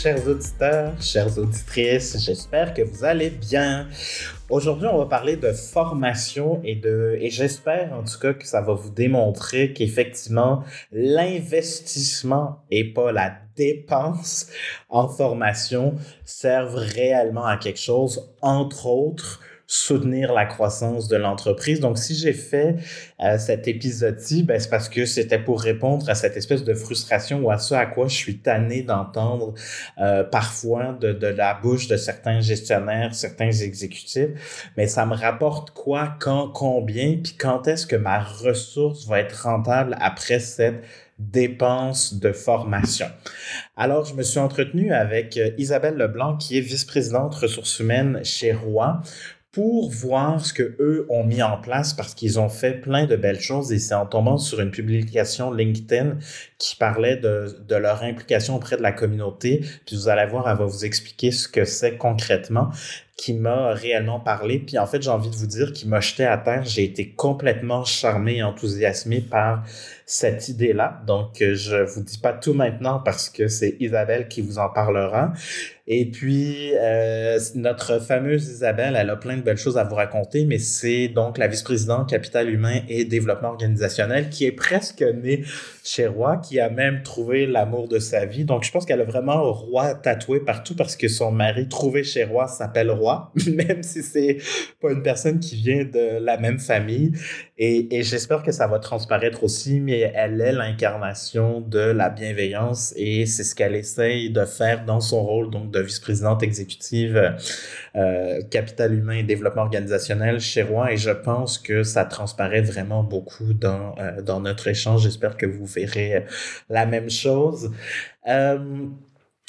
chers auditeurs, chères auditrices, j'espère que vous allez bien. Aujourd'hui, on va parler de formation et de et j'espère en tout cas que ça va vous démontrer qu'effectivement l'investissement et pas la dépense en formation servent réellement à quelque chose, entre autres soutenir la croissance de l'entreprise. Donc, si j'ai fait euh, cet épisode-ci, ben, c'est parce que c'était pour répondre à cette espèce de frustration ou à ce à quoi je suis tanné d'entendre euh, parfois de, de la bouche de certains gestionnaires, certains exécutifs. Mais ça me rapporte quoi, quand, combien, puis quand est-ce que ma ressource va être rentable après cette dépenses de formation? Alors, je me suis entretenu avec euh, Isabelle Leblanc, qui est vice-présidente ressources humaines chez Roi, pour voir ce que eux ont mis en place parce qu'ils ont fait plein de belles choses et c'est en tombant sur une publication LinkedIn qui parlait de, leur implication auprès de la communauté. Puis vous allez voir, elle va vous expliquer ce que c'est concrètement qui m'a réellement parlé. Puis en fait, j'ai envie de vous dire qu'il m'a jeté à terre. J'ai été complètement charmé et enthousiasmé par cette idée-là. Donc, euh, je vous dis pas tout maintenant parce que c'est Isabelle qui vous en parlera. Et puis, euh, notre fameuse Isabelle, elle a plein de belles choses à vous raconter, mais c'est donc la vice-présidente capital humain et développement organisationnel qui est presque née chez Roi, qui a même trouvé l'amour de sa vie. Donc, je pense qu'elle a vraiment Roi tatoué partout parce que son mari trouvé chez Roi s'appelle Roi, même si c'est pas une personne qui vient de la même famille. Et, et j'espère que ça va transparaître aussi, mais elle est l'incarnation de la bienveillance et c'est ce qu'elle essaye de faire dans son rôle donc de vice-présidente exécutive euh, capital humain et développement organisationnel chez Roi et je pense que ça transparaît vraiment beaucoup dans, euh, dans notre échange. J'espère que vous verrez la même chose. Euh,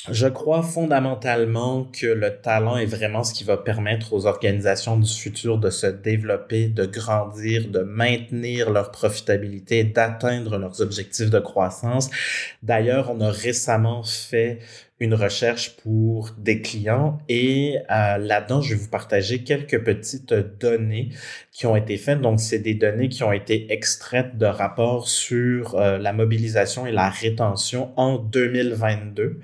je crois fondamentalement que le talent est vraiment ce qui va permettre aux organisations du futur de se développer, de grandir, de maintenir leur profitabilité, d'atteindre leurs objectifs de croissance. D'ailleurs, on a récemment fait une recherche pour des clients et euh, là-dedans, je vais vous partager quelques petites données qui ont été faites. Donc, c'est des données qui ont été extraites de rapports sur euh, la mobilisation et la rétention en 2022.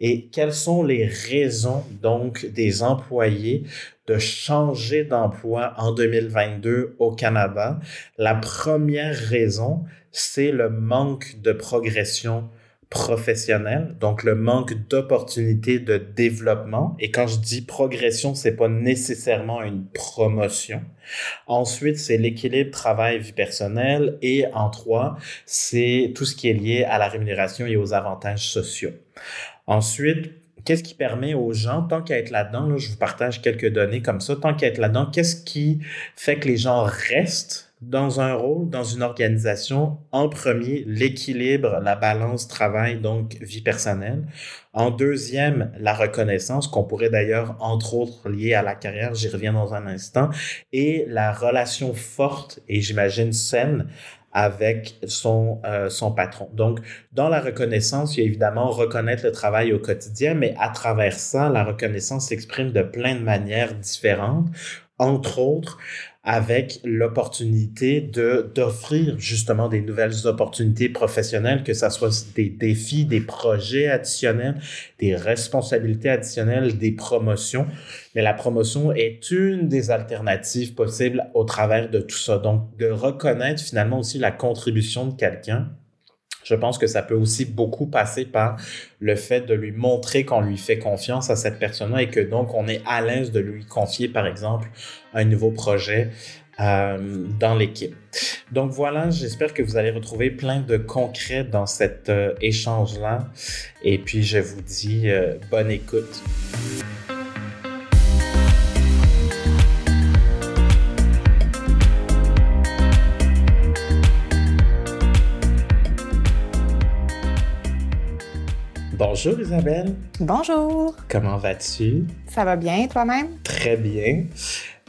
Et quelles sont les raisons donc des employés de changer d'emploi en 2022 au Canada? La première raison, c'est le manque de progression professionnel, donc le manque d'opportunités de développement. Et quand je dis progression, c'est pas nécessairement une promotion. Ensuite, c'est l'équilibre travail-vie personnelle. Et en trois, c'est tout ce qui est lié à la rémunération et aux avantages sociaux. Ensuite, qu'est-ce qui permet aux gens, tant qu'à être là-dedans, là, je vous partage quelques données comme ça, tant qu'à être là-dedans, qu'est-ce qui fait que les gens restent dans un rôle, dans une organisation, en premier, l'équilibre, la balance travail, donc vie personnelle. En deuxième, la reconnaissance, qu'on pourrait d'ailleurs, entre autres, lier à la carrière, j'y reviens dans un instant, et la relation forte et j'imagine saine avec son, euh, son patron. Donc, dans la reconnaissance, il y a évidemment reconnaître le travail au quotidien, mais à travers ça, la reconnaissance s'exprime de plein de manières différentes. Entre autres, avec l'opportunité de d'offrir justement des nouvelles opportunités professionnelles, que ça soit des défis, des projets additionnels, des responsabilités additionnelles, des promotions. Mais la promotion est une des alternatives possibles au travers de tout ça. Donc, de reconnaître finalement aussi la contribution de quelqu'un je pense que ça peut aussi beaucoup passer par le fait de lui montrer qu'on lui fait confiance à cette personne-là et que donc on est à l'aise de lui confier, par exemple, un nouveau projet euh, dans l'équipe. Donc voilà, j'espère que vous allez retrouver plein de concrets dans cet euh, échange-là. Et puis je vous dis euh, bonne écoute. Bonjour Isabelle. Bonjour. Comment vas-tu? Ça va bien toi-même? Très bien.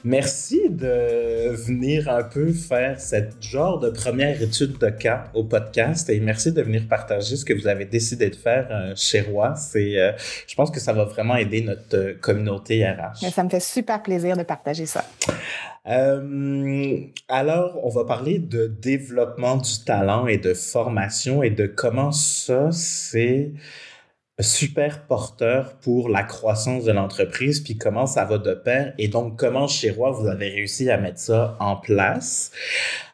Merci de venir un peu faire cette genre de première étude de cas au podcast et merci de venir partager ce que vous avez décidé de faire euh, chez Roi. C'est, euh, je pense que ça va vraiment aider notre euh, communauté RH. Ça me fait super plaisir de partager ça. alors, on va parler de développement du talent et de formation et de comment ça, c'est super porteur pour la croissance de l'entreprise, puis comment ça va de pair, et donc comment chez Roi, vous avez réussi à mettre ça en place.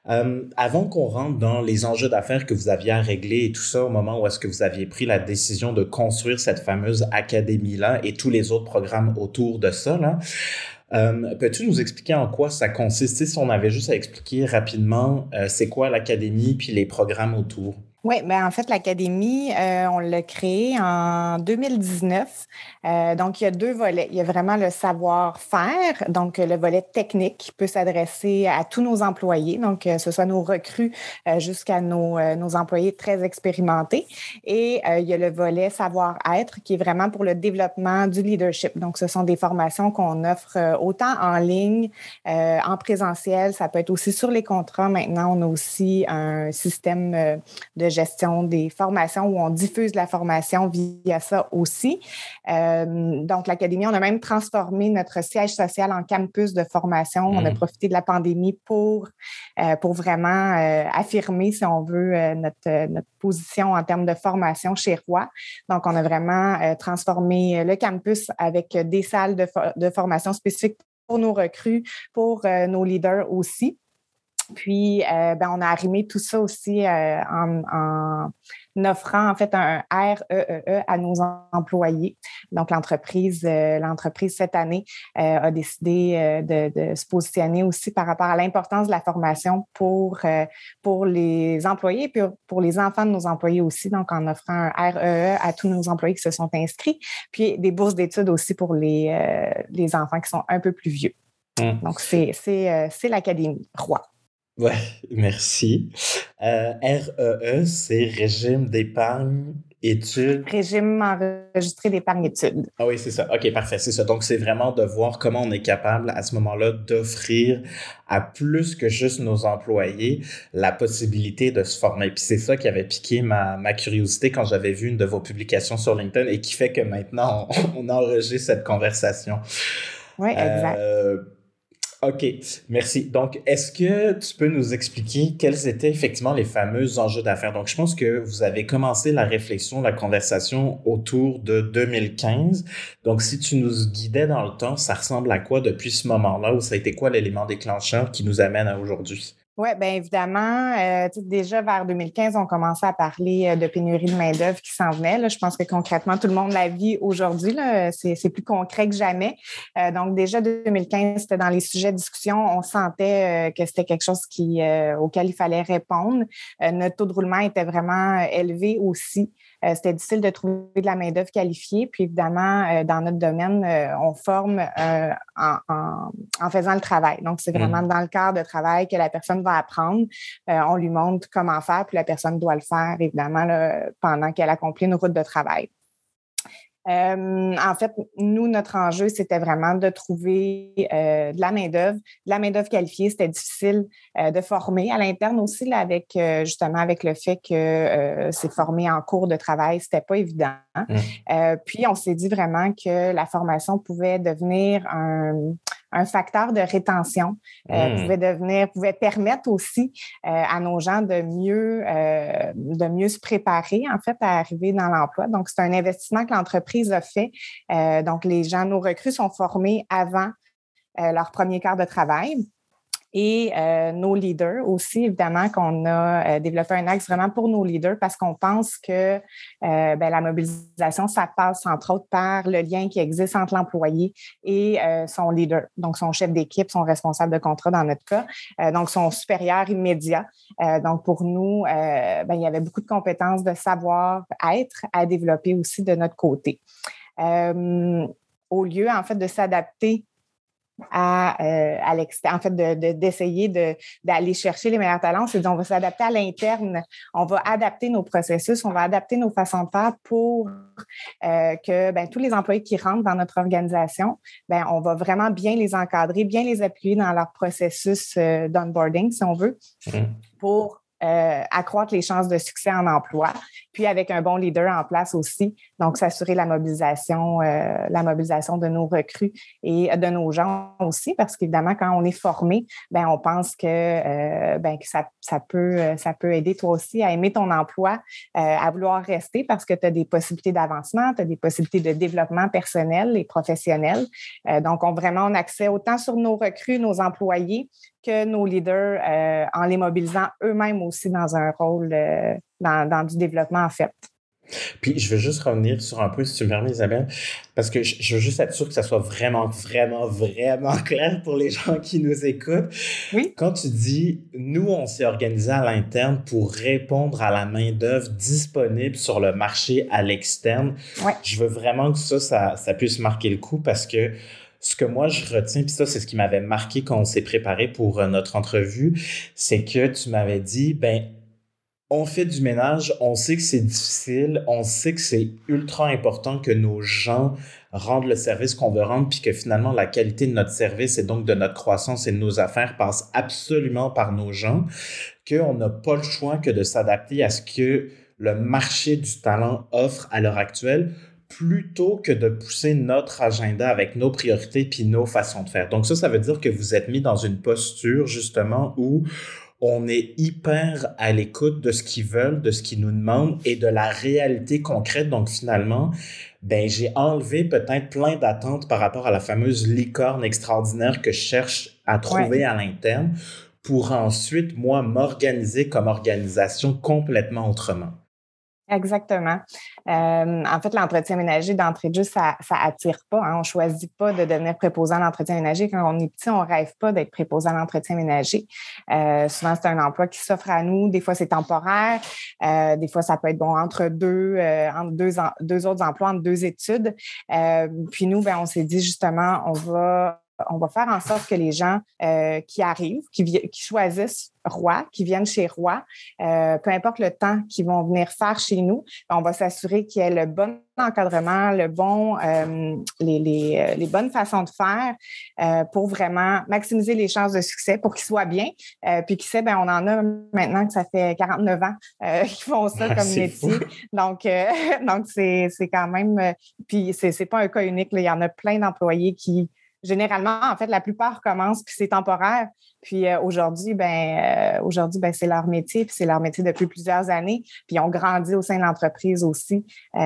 Euh, avant qu'on rentre dans les enjeux d'affaires que vous aviez à régler et tout ça au moment où est-ce que vous aviez pris la décision de construire cette fameuse académie-là et tous les autres programmes autour de ça, là, euh, Peux-tu nous expliquer en quoi ça consiste? Si on avait juste à expliquer rapidement, euh, c'est quoi l'académie puis les programmes autour? Oui, ben en fait, l'Académie, euh, on l'a créée en 2019. Euh, donc, il y a deux volets. Il y a vraiment le savoir-faire, donc le volet technique qui peut s'adresser à tous nos employés, donc que ce soit nos recrues jusqu'à nos, employés très expérimentés. Et il y a le volet savoir-être qui est vraiment pour le développement du leadership. Donc, ce sont des formations qu'on offre autant en ligne, en présentiel, ça peut être aussi sur les contrats. Maintenant, on a aussi un système de gestion des formations où on diffuse la formation via ça aussi. Euh, donc, l'Académie, on a même transformé notre siège social en campus de formation. On a mmh. profité de la pandémie pour, euh, pour vraiment euh, affirmer, si on veut, notre, notre position en termes de formation chez Roi. Donc, on a vraiment transformé le campus avec des salles de, de formation spécifiques pour nos recrues, pour nos leaders aussi. Puis, euh, ben, on a arrimé tout ça aussi euh, en, offrant en fait un REEE e e à nos employés. Donc, l'entreprise, euh, l'entreprise cette année a décidé de, se positionner aussi par rapport à l'importance de la formation pour, pour les employés et puis pour les enfants de nos employés aussi. Donc, en offrant un REE e à tous nos employés qui se sont inscrits, puis des bourses d'études aussi pour les, les enfants qui sont un peu plus vieux. Mmh. Donc, c'est l'Académie Roi. Ouais, merci. Euh, REE, c'est régime d'épargne études. Régime enregistré d'épargne études. Ah oui, c'est ça. OK, parfait, c'est ça. Donc, c'est vraiment de voir comment on est capable à ce moment-là d'offrir à plus que juste nos employés la possibilité de se former. Puis c'est ça qui avait piqué ma, ma curiosité quand j'avais vu une de vos publications sur LinkedIn et qui fait que maintenant, on, on enregistre cette conversation. Oui, exact. Euh, OK, merci. Donc, est-ce que tu peux nous expliquer quels étaient effectivement les fameux enjeux d'affaires? Donc, je pense que vous avez commencé la réflexion, la conversation autour de 2015. Donc, si tu nous guidais dans le temps, ça ressemble à quoi depuis ce moment-là ou ça a été quoi l'élément déclencheur qui nous amène à aujourd'hui? Oui, bien évidemment, euh, déjà vers 2015, on commençait à parler euh, de pénurie de main-d'œuvre qui s'en venait. Là. Je pense que concrètement, tout le monde la vit aujourd'hui. C'est plus concret que jamais. Euh, donc, déjà 2015, c'était dans les sujets de discussion. On sentait que c'était quelque chose qui, auquel il fallait répondre. notre taux de roulement était vraiment élevé aussi. Euh, c'était difficile de trouver de la main-d'œuvre qualifiée. Puis évidemment, euh, dans notre domaine, euh, on forme en, faisant le travail. Donc, c'est vraiment mmh. dans le cadre de travail que la personne va apprendre. on lui montre comment faire, puis la personne doit le faire, évidemment, pendant qu'elle accomplit une route de travail. Euh, en fait, nous, notre enjeu, c'était vraiment de trouver euh, de la main-d'œuvre, de la main-d'œuvre qualifiée. C'était difficile euh, de former à l'interne aussi, là, avec justement avec le fait que c'est formé en cours de travail, c'était pas évident. Mmh. puis, on s'est dit vraiment que la formation pouvait devenir un, un facteur de rétention, euh, hmm. pouvait devenir, pouvait permettre aussi euh, à nos gens de mieux, euh, de mieux se préparer en fait à arriver dans l'emploi. Donc, c'est un investissement que l'entreprise a fait. donc, les gens, nos recrues sont formés avant leur premier quart de travail et euh, nos leaders aussi, évidemment, qu'on a euh, développé un axe vraiment pour nos leaders parce qu'on pense que euh, ben, la mobilisation, ça passe entre autres par le lien qui existe entre l'employé et son leader, donc son chef d'équipe, son responsable de contrat dans notre cas, donc son supérieur immédiat. donc pour nous, ben, il y avait beaucoup de compétences de savoir-être à développer aussi de notre côté. au lieu, en fait, de s'adapter à, euh, à l'extérieur, en fait, d'essayer de, d'aller chercher les meilleurs talents. C'est on va s'adapter à l'interne, on va adapter nos processus, on va adapter nos façons de faire pour euh, que ben, tous les employés qui rentrent dans notre organisation, ben, on va vraiment bien les encadrer, bien les appuyer dans leur processus euh, d'onboarding, si on veut, mmh. pour euh, accroître les chances de succès en emploi, puis avec un bon leader en place aussi, donc s'assurer la mobilisation, euh, la mobilisation de nos recrues et de nos gens aussi, parce qu'évidemment, quand on est formé, ben on pense que, euh, ben, ça, peut, aider toi aussi à aimer ton emploi, à vouloir rester parce que tu as des possibilités d'avancement, tu as des possibilités de développement personnel et professionnel. donc, on vraiment on accès autant sur nos recrues, nos employés, que nos leaders euh, en les mobilisant eux-mêmes aussi dans un rôle euh, dans, du développement en fait. Puis je veux juste revenir sur un point, si tu me permets, Isabelle, parce que je veux juste être sûr que ça soit vraiment, vraiment, vraiment clair pour les gens qui nous écoutent. Oui. Quand tu dis, nous, on s'est organisé à l'interne pour répondre à la main-d'œuvre disponible sur le marché à l'externe, je veux vraiment que ça, ça, ça puisse marquer le coup parce que ce que moi je retiens, puis ça, c'est ce qui m'avait marqué quand on s'est préparé pour euh, notre entrevue, c'est que tu m'avais dit, ben, on fait du ménage, on sait que c'est difficile, on sait que c'est ultra important que nos gens rendent le service qu'on veut rendre, puis que finalement la qualité de notre service et donc de notre croissance et de nos affaires passe absolument par nos gens, qu'on n'a pas le choix que de s'adapter à ce que le marché du talent offre à l'heure actuelle plutôt que de pousser notre agenda avec nos priorités puis nos façons de faire. Donc ça, ça veut dire que vous êtes mis dans une posture justement où on est hyper à l'écoute de ce qu'ils veulent, de ce qu'ils nous demandent et de la réalité concrète. Donc finalement, ben j'ai enlevé peut-être plein d'attentes par rapport à la fameuse licorne extraordinaire que je cherche à trouver à l'interne pour ensuite moi m'organiser comme organisation complètement autrement. Exactement. Euh, en fait, l'entretien ménager d'entrée de jeu, ça, ça attire pas. Hein. On choisit pas de devenir préposant à l'entretien ménager. Quand on est petit, on rêve pas d'être préposant à l'entretien ménager. Euh, souvent, c'est un emploi qui s'offre à nous. Des fois, c'est temporaire. Euh, des fois, ça peut être bon entre deux, euh, entre deux, deux autres emplois, entre deux études. Euh, puis nous, ben, on s'est dit justement, on va on va faire en sorte que les gens euh, qui arrivent, qui, qui, choisissent Roi, qui viennent chez Roi, euh, peu importe le temps qu'ils vont venir faire chez nous, on va s'assurer qu'il y ait le bon encadrement, le bon, euh, les, les, les, bonnes façons de faire pour vraiment maximiser les chances de succès pour qu'ils soient bien. puis qui sait, ben, on en a maintenant que ça fait 49 ans qu'ils font ça comme métier. Donc, donc c'est, quand même, puis c'est, c'est pas un cas unique. Il y en a plein d'employés qui généralement, en fait, la plupart commencent, puis c'est temporaire. Puis euh, aujourd'hui, ben, euh, aujourd'hui, ben, c'est leur métier, puis c'est leur métier depuis plusieurs années. Puis ils ont grandi au sein de l'entreprise aussi, euh,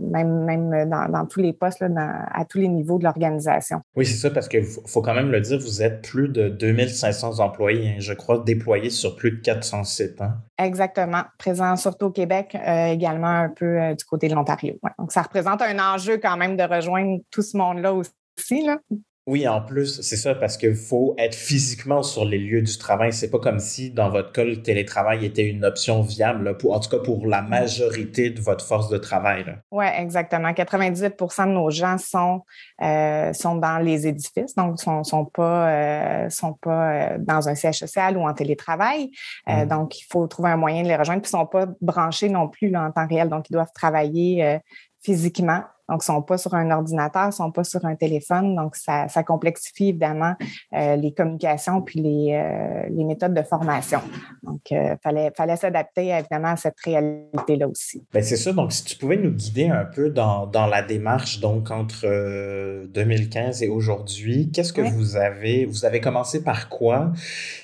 même, même dans, tous les postes, là, à tous les niveaux de l'organisation. Oui, c'est ça, parce qu'il faut quand même le dire, vous êtes plus de 2500 employés, hein, je crois, déployés sur plus de 400 sites. Hein? Exactement. Présent surtout au Québec, également un peu du côté de l'Ontario. Donc, ça représente un enjeu quand même de rejoindre tout ce monde-là aussi oui, en plus, c'est ça, parce qu'il faut être physiquement sur les lieux du travail. C'est pas comme si, dans votre cas, le télétravail était une option viable, pour, en tout cas pour la majorité de votre force de travail. Oui, exactement. 98% de nos gens sont, euh, sont dans les édifices, donc sont, sont pas, euh, sont pas euh, dans un siège social ou en télétravail. Mm. Donc, il faut trouver un moyen de les rejoindre. Puis, ils ne sont pas branchés non plus en temps réel, donc ils doivent travailler physiquement donc, ils ne sont pas sur un ordinateur, ils ne sont pas sur un téléphone. Donc, ça, complexifie évidemment euh, les communications puis les, euh, les, méthodes de formation. Donc, il euh, fallait, fallait s'adapter évidemment à cette réalité-là aussi. Bien, c'est ça. Donc, si tu pouvais nous guider un peu dans, dans la démarche, donc entre 2015 et aujourd'hui, qu'est-ce que vous avez, vous avez commencé par quoi?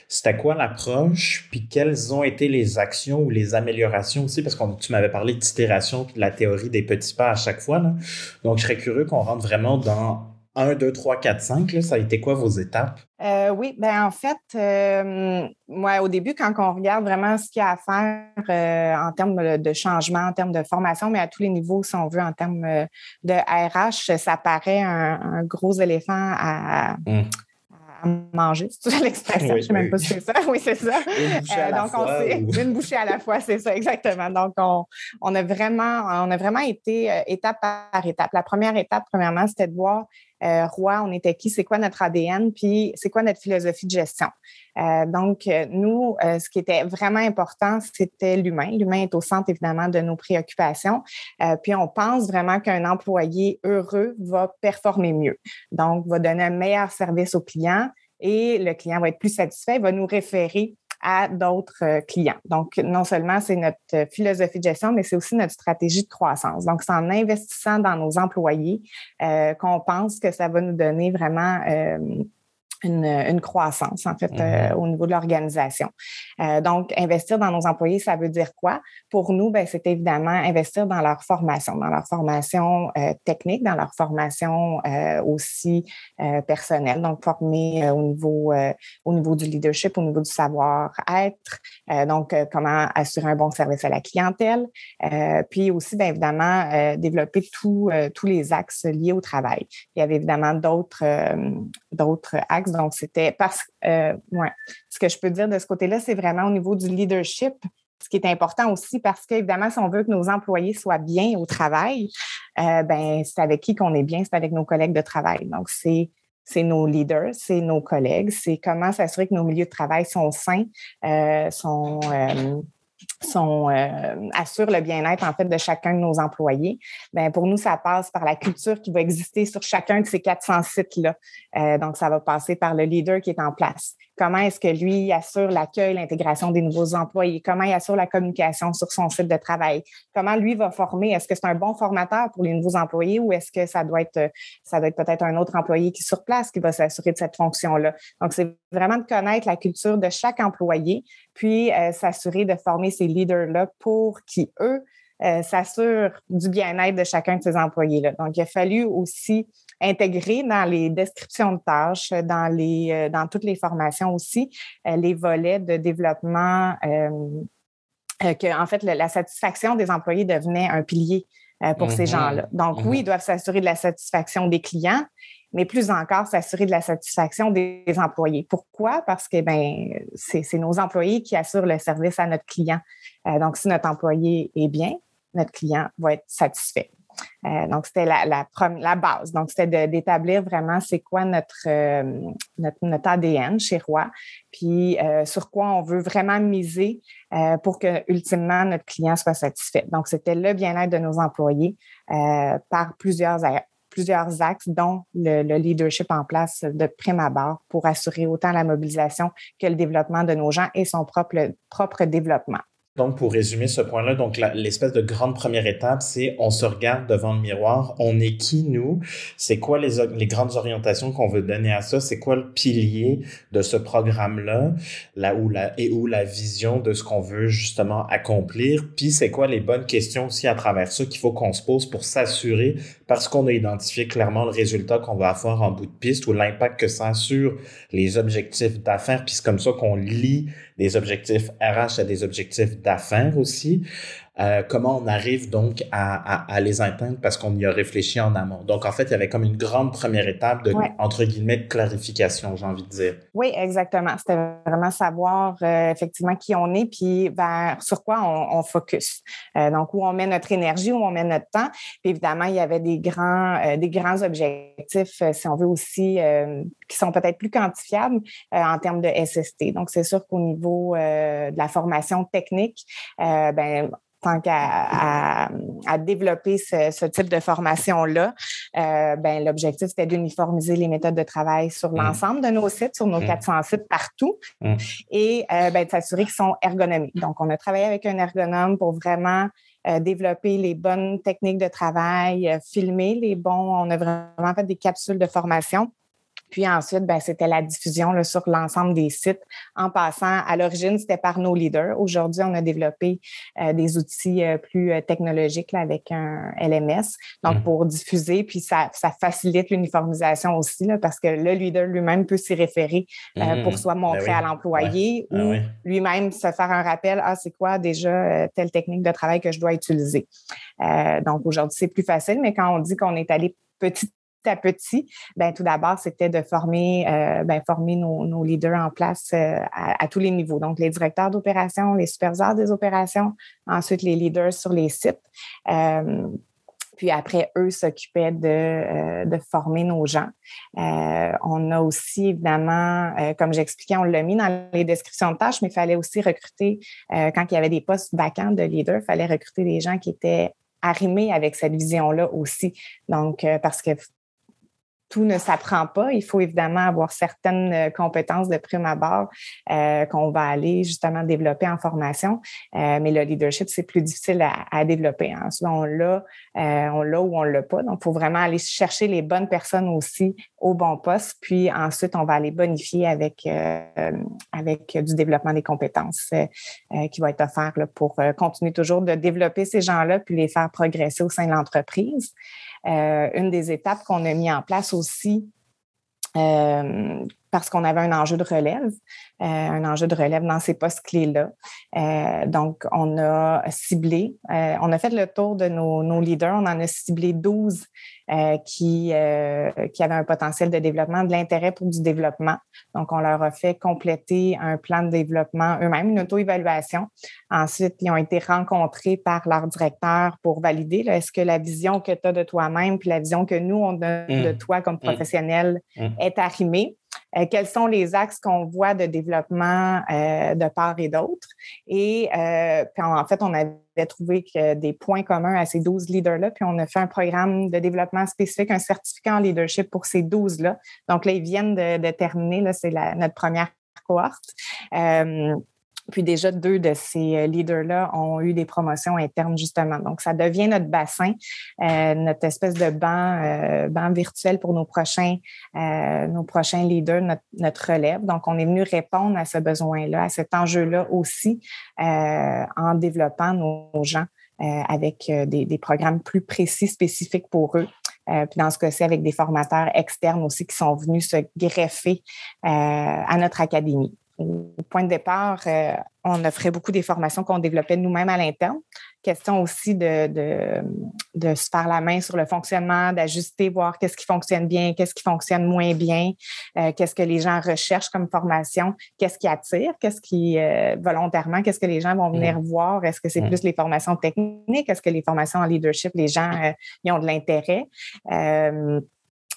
C'était quoi l'approche? Puis quelles ont été les actions ou les améliorations aussi? Parce que tu m'avais parlé d'itération puis de la théorie des petits pas à chaque fois. Là. Donc, je serais curieux qu'on rentre vraiment dans 1, 2, 3, 4, 5. Là. Ça a été quoi vos étapes? Euh, oui, ben en fait, euh, moi, au début, quand on regarde vraiment ce qu'il y a à faire euh, en termes de changement, en termes de formation, mais à tous les niveaux, si on veut, en termes de RH, ça paraît un, gros éléphant à, hum manger, c'est l'expression, je ne sais même pas si c'est ça. Oui, c'est ça. Une bouchée à la donc, fois, on une bouchée à la fois, c'est ça, exactement. Donc, on, on, a vraiment, on a vraiment été euh, étape par étape. La première étape, premièrement, c'était de voir euh, Roi, on était qui, c'est quoi notre ADN, puis c'est quoi notre philosophie de gestion? Euh, donc, nous, ce qui était vraiment important, c'était l'humain. L'humain est au centre, évidemment, de nos préoccupations. puis, on pense vraiment qu'un employé heureux va performer mieux. Donc, va donner un meilleur service aux clients et le client va être plus satisfait, il va nous référer à d'autres clients. Donc, non seulement c'est notre philosophie de gestion, mais c'est aussi notre stratégie de croissance. Donc, c'est en investissant dans nos employés qu'on pense que ça va nous donner vraiment une, croissance, en fait, mm-hmm. euh, au niveau de l'organisation. Euh, donc, investir dans nos employés, ça veut dire quoi? Pour nous, ben, c'est évidemment investir dans leur formation, dans leur formation euh, technique, dans leur formation aussi personnelle. Donc, former au, niveau, au niveau du leadership, au niveau du savoir-être. donc, comment assurer un bon service à la clientèle. puis aussi, bien évidemment, développer tous les axes liés au travail. Il y avait évidemment d'autres d'autres axes donc, c'était parce que, euh, ce que je peux dire de ce côté-là, c'est vraiment au niveau du leadership, ce qui est important aussi parce qu'évidemment, si on veut que nos employés soient bien au travail, euh, ben, c'est avec qui qu'on est bien, c'est avec nos collègues de travail. Donc, c'est c'est nos leaders, c'est nos collègues, c'est comment s'assurer que nos milieux de travail sont sains, euh, sont sont, euh, assurent le bien-être en fait de chacun de nos employés. Bien, pour nous, ça passe par la culture qui va exister sur chacun de ces 400 sites-là. Euh, donc, ça va passer par le leader qui est en place. Comment est-ce que lui assure l'accueil, l'intégration des nouveaux employés? Comment il assure la communication sur son site de travail? Comment lui va former? Est-ce que c'est un bon formateur pour les nouveaux employés ou est-ce que ça doit être, peut-être un autre employé qui est sur place qui va s'assurer de cette fonction-là? Donc, c'est vraiment de connaître la culture de chaque employé, puis euh, s'assurer de former ces leaders-là pour qui, eux, euh, s'assurent du bien-être de chacun de ces employés-là. Donc, il a fallu aussi intégrer dans les descriptions de tâches, dans, les, euh, dans toutes les formations aussi, euh, les volets de développement, que, en fait, la, satisfaction des employés devenait un pilier pour ces mm-hmm. gens-là. Donc, oui, mm-hmm. ils doivent s'assurer de la satisfaction des clients, mais plus encore s'assurer de la satisfaction des employés. Pourquoi? Parce que ben, c'est nos employés qui assurent le service à notre client. donc, si notre employé est bien, notre client va être satisfait. Euh, donc, c'était la, base. Donc, c'était d'établir vraiment c'est quoi notre, euh, ADN chez Roi, puis euh, sur quoi on veut vraiment miser pour que, ultimement, notre client soit satisfait. Donc, c'était le bien-être de nos employés par plusieurs, plusieurs axes, dont le, le, leadership en place de prime abord pour assurer autant la mobilisation que le développement de nos gens et son propre développement. Donc, pour résumer ce point-là, donc l'espèce de grande première étape, c'est on se regarde devant le miroir, on est qui nous, c'est quoi les, grandes orientations qu'on veut donner à ça, c'est quoi le pilier de ce programme-là, là où la et où la vision de ce qu'on veut justement accomplir, puis c'est quoi les bonnes questions aussi à travers ça qu'il faut qu'on se pose pour s'assurer, parce qu'on a identifié clairement le résultat qu'on va avoir en bout de piste ou l'impact que ça a sur les objectifs d'affaires, puis c'est comme ça qu'on lit des objectifs RH à des objectifs d'affaires aussi. Euh, comment on arrive donc à, à, les atteindre parce qu'on y a réfléchi en amont. Donc, en fait, il y avait comme une grande première étape de, entre guillemets, de clarification, j'ai envie de dire. Oui, exactement. C'était vraiment savoir euh, effectivement qui on est, puis vers sur quoi on, on focus. Euh, donc, où on met notre énergie, où on met notre temps. Puis, évidemment, il y avait des grands, des grands objectifs, si on veut aussi, qui sont peut-être plus quantifiables en termes de SST. Donc, c'est sûr qu'au niveau de la formation technique, ben tant qu'à à, développer ce, type de formation-là, euh, ben, l'objectif, c'était d'uniformiser les méthodes de travail sur mmh. l'ensemble de nos sites, sur nos 400 mmh. sites partout, mmh. et euh, ben, de s'assurer qu'ils sont ergonomiques. Donc, on a travaillé avec un ergonome pour vraiment euh, développer les bonnes techniques de travail, filmer les bons. On a vraiment fait des capsules de formation puis ensuite, ben, c'était la diffusion là, sur l'ensemble des sites. En passant, à l'origine, c'était par nos leaders. Aujourd'hui, on a développé euh, des outils euh, plus euh, technologiques là, avec un LMS, donc mmh. pour diffuser, puis ça, ça facilite l'uniformisation aussi, là, parce que le leader lui-même peut s'y référer pour mmh. soit ben montrer à l'employé ah ou lui-même se faire un rappel, ah, c'est quoi déjà telle technique de travail que je dois utiliser. donc aujourd'hui, c'est plus facile, mais quand on dit qu'on est allé petit à petit, ben, tout d'abord, c'était de former, euh, ben, former nos, leaders en place euh, à, tous les niveaux. Donc, les directeurs d'opération, les superviseurs des opérations, ensuite les leaders sur les sites. Euh, puis après, eux s'occupaient de, de, former nos gens. on a aussi, évidemment, comme j'expliquais, on l'a mis dans les descriptions de tâches, mais il fallait aussi recruter, quand il y avait des postes vacants de leaders, il fallait recruter des gens qui étaient arrimés avec cette vision-là aussi. Donc, parce que tout ne s'apprend pas. Il faut évidemment avoir certaines compétences de prime abord qu'on va aller justement développer en formation. mais le leadership, c'est plus difficile à, développer. Hein. On l'a, on l'a ou on l'a pas. Donc, il faut vraiment aller chercher les bonnes personnes aussi au bon poste. Puis ensuite, on va aller bonifier avec, avec du développement des compétences qui va être offert pour continuer toujours de développer ces gens-là puis les faire progresser au sein de l'entreprise. Euh, une des étapes qu'on a mis en place aussi, euh, parce qu'on avait un enjeu de relève, euh, un enjeu de relève dans ces postes clés-là. Euh, donc, on a ciblé, euh, on a fait le tour de nos, nos, leaders, on en a ciblé 12 qui, qui avaient un potentiel de développement, de l'intérêt pour du développement. Donc, on leur a fait compléter un plan de développement eux-mêmes, une auto-évaluation. Ensuite, ils ont été rencontrés par leur directeur pour valider est-ce que la vision que tu as de toi-même puis la vision que nous, on a de mmh. toi comme mmh. professionnel mmh. est arrimée. Euh, quels sont les axes qu'on voit de développement euh, de part et d'autre? Et euh, puis en fait, on avait trouvé que des points communs à ces 12 leaders-là, puis on a fait un programme de développement spécifique, un certificat en leadership pour ces 12-là. Donc là, ils viennent de, terminer, là, c'est notre première cohorte. Puis déjà, deux de ces euh, leaders-là ont eu des promotions internes, justement. Donc, ça devient notre bassin, euh, notre espèce de banc, euh, banc virtuel pour nos prochains, nos prochains leaders, notre, relève. Donc, on est venu répondre à ce besoin-là, à cet enjeu-là aussi, en développant nos, gens avec des, des, programmes plus précis, spécifiques pour eux. puis dans ce cas-ci, avec des formateurs externes aussi qui sont venus se greffer à notre académie au point de départ, euh, on offrait beaucoup des formations qu'on développait nous-mêmes à l'interne. Question aussi de, de, se faire la main sur le fonctionnement, d'ajuster, voir qu'est-ce qui fonctionne bien, qu'est-ce qui fonctionne moins bien, euh, qu'est-ce que les gens recherchent comme formation, qu'est-ce qui attire, qu'est-ce qui, euh, volontairement, qu'est-ce que les gens vont venir mmh. voir. Est-ce que c'est mmh. plus les formations techniques? Est-ce que les formations en leadership, les gens y ont de l'intérêt?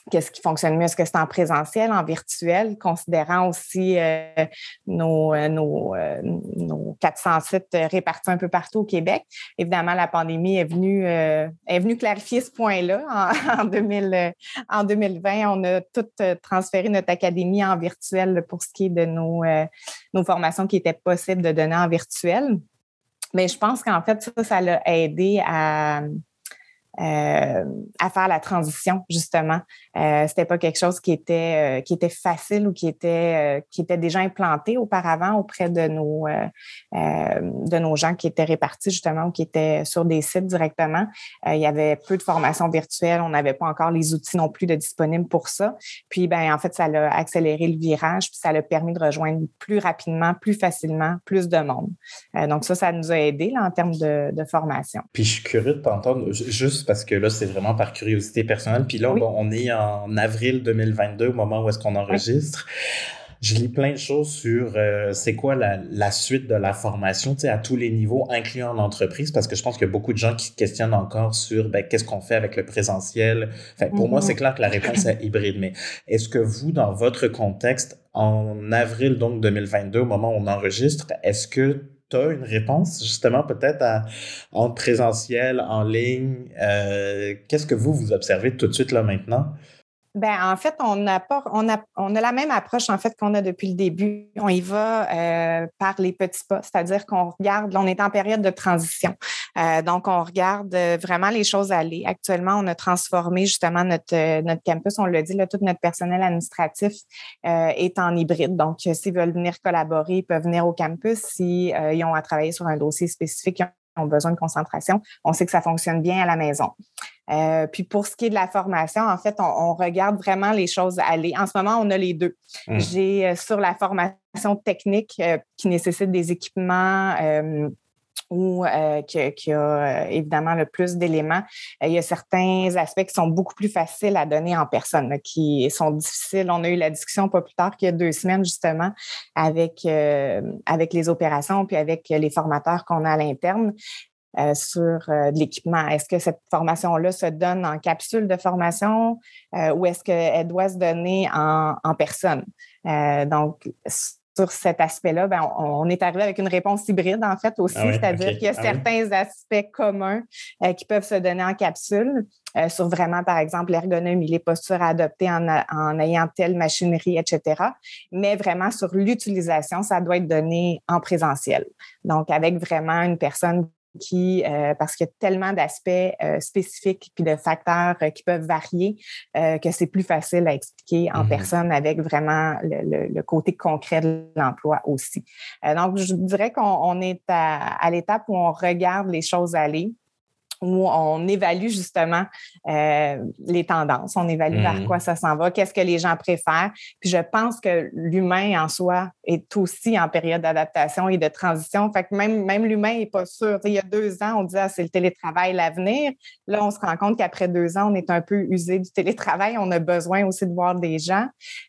Qu'est-ce qui fonctionne mieux? Est-ce que c'est en présentiel, en virtuel, considérant aussi euh, nos, euh, nos, euh, nos 400 sites répartis un peu partout au Québec? Évidemment, la pandémie est venue, est venue clarifier ce point-là. En, en, 2000, en 2020, on a tout transféré notre académie en virtuel pour ce qui est de nos, nos formations qui étaient possibles de donner en virtuel. Mais je pense qu'en fait, ça, ça l'a aidé à, euh, à faire la transition justement. Euh, c'était pas quelque chose qui était euh, qui était facile ou qui était euh, qui était déjà implanté auparavant auprès de nos de nos gens qui étaient répartis justement ou qui étaient sur des sites directement. il y avait peu de formations virtuelles, on n'avait pas encore les outils non plus de disponibles pour ça. Puis ben en fait ça a accéléré le virage puis ça a permis de rejoindre plus rapidement, plus facilement, plus de monde. donc ça ça nous a aidé là, en termes de, de formation. Puis je suis curieux de t'entendre juste parce que là, c'est vraiment par curiosité personnelle. Puis là, on est en avril 2022, au moment où est-ce qu'on enregistre. Je lis plein de choses sur euh, c'est quoi la, la, suite de la formation, tu sais, à tous les niveaux, incluant l'entreprise, parce que je pense qu'il y a beaucoup de gens qui se questionnent encore sur ben, qu'est-ce qu'on fait avec le présentiel? Enfin, pour moi, c'est mm-hmm. clair que la réponse est hybride, mais est-ce que vous, dans votre contexte, en avril donc 2022, au moment où on enregistre, est-ce que tu as une réponse justement peut-être en présentiel, en ligne. Euh, qu'est-ce que vous, vous observez tout de suite là maintenant? Ben, en fait, on a, pas, on, a, on a la même approche en fait qu'on a depuis le début. On y va euh, par les petits pas, c'est-à-dire qu'on regarde, on est en période de transition. Euh, donc, on regarde euh, vraiment les choses aller. Actuellement, on a transformé justement notre, notre campus, on l'a dit, là, tout notre personnel administratif est en hybride. Donc, s'ils veulent venir collaborer, ils peuvent venir au campus. S'ils ils ont à travailler sur un dossier spécifique, ont besoin de concentration, on sait que ça fonctionne bien à la maison. Euh, puis pour ce qui est de la formation, en fait, on, regarde vraiment les choses aller. En ce moment, on a les deux. Mmh. J'ai euh, sur la formation technique euh, qui nécessite des équipements ou qui, a évidemment le plus d'éléments. il y a certains aspects qui sont beaucoup plus faciles à donner en personne, qui sont difficiles. On a eu la discussion pas plus tard qu'il y a deux semaines, justement, avec, avec les opérations puis avec les formateurs qu'on a à l'interne. Euh, sur euh, de l'équipement. Est-ce que cette formation-là se donne en capsule de formation euh, ou est-ce qu'elle doit se donner en, en personne? donc, sur cet aspect-là, ben, on, est arrivé avec une réponse hybride, en fait, aussi, ah c'est-à-dire qu'il y a ah certains aspects communs euh, qui peuvent se donner en capsule euh, sur vraiment, par exemple, l'ergonomie, les postures à adopter en, en, ayant telle machinerie, etc. Mais vraiment, sur l'utilisation, ça doit être donné en présentiel. Donc, avec vraiment une personne qui, euh, parce qu'il y a tellement d'aspects euh, spécifiques puis de facteurs euh, qui peuvent varier que c'est plus facile à expliquer en mm-hmm. personne avec vraiment le, côté concret de l'emploi aussi. donc, je dirais qu'on est à l'étape où on regarde les choses aller où on évalue justement euh, les tendances, on évalue vers mmh. quoi ça s'en va, qu'est-ce que les gens préfèrent. Puis je pense que l'humain en soi est aussi en période d'adaptation et de transition. Fait que même, même l'humain n'est pas sûr. il y a deux ans, on disait ah, c'est le télétravail l'avenir. Là, on se rend compte qu'après deux ans, on est un peu usé du télétravail. On a besoin aussi de voir des gens.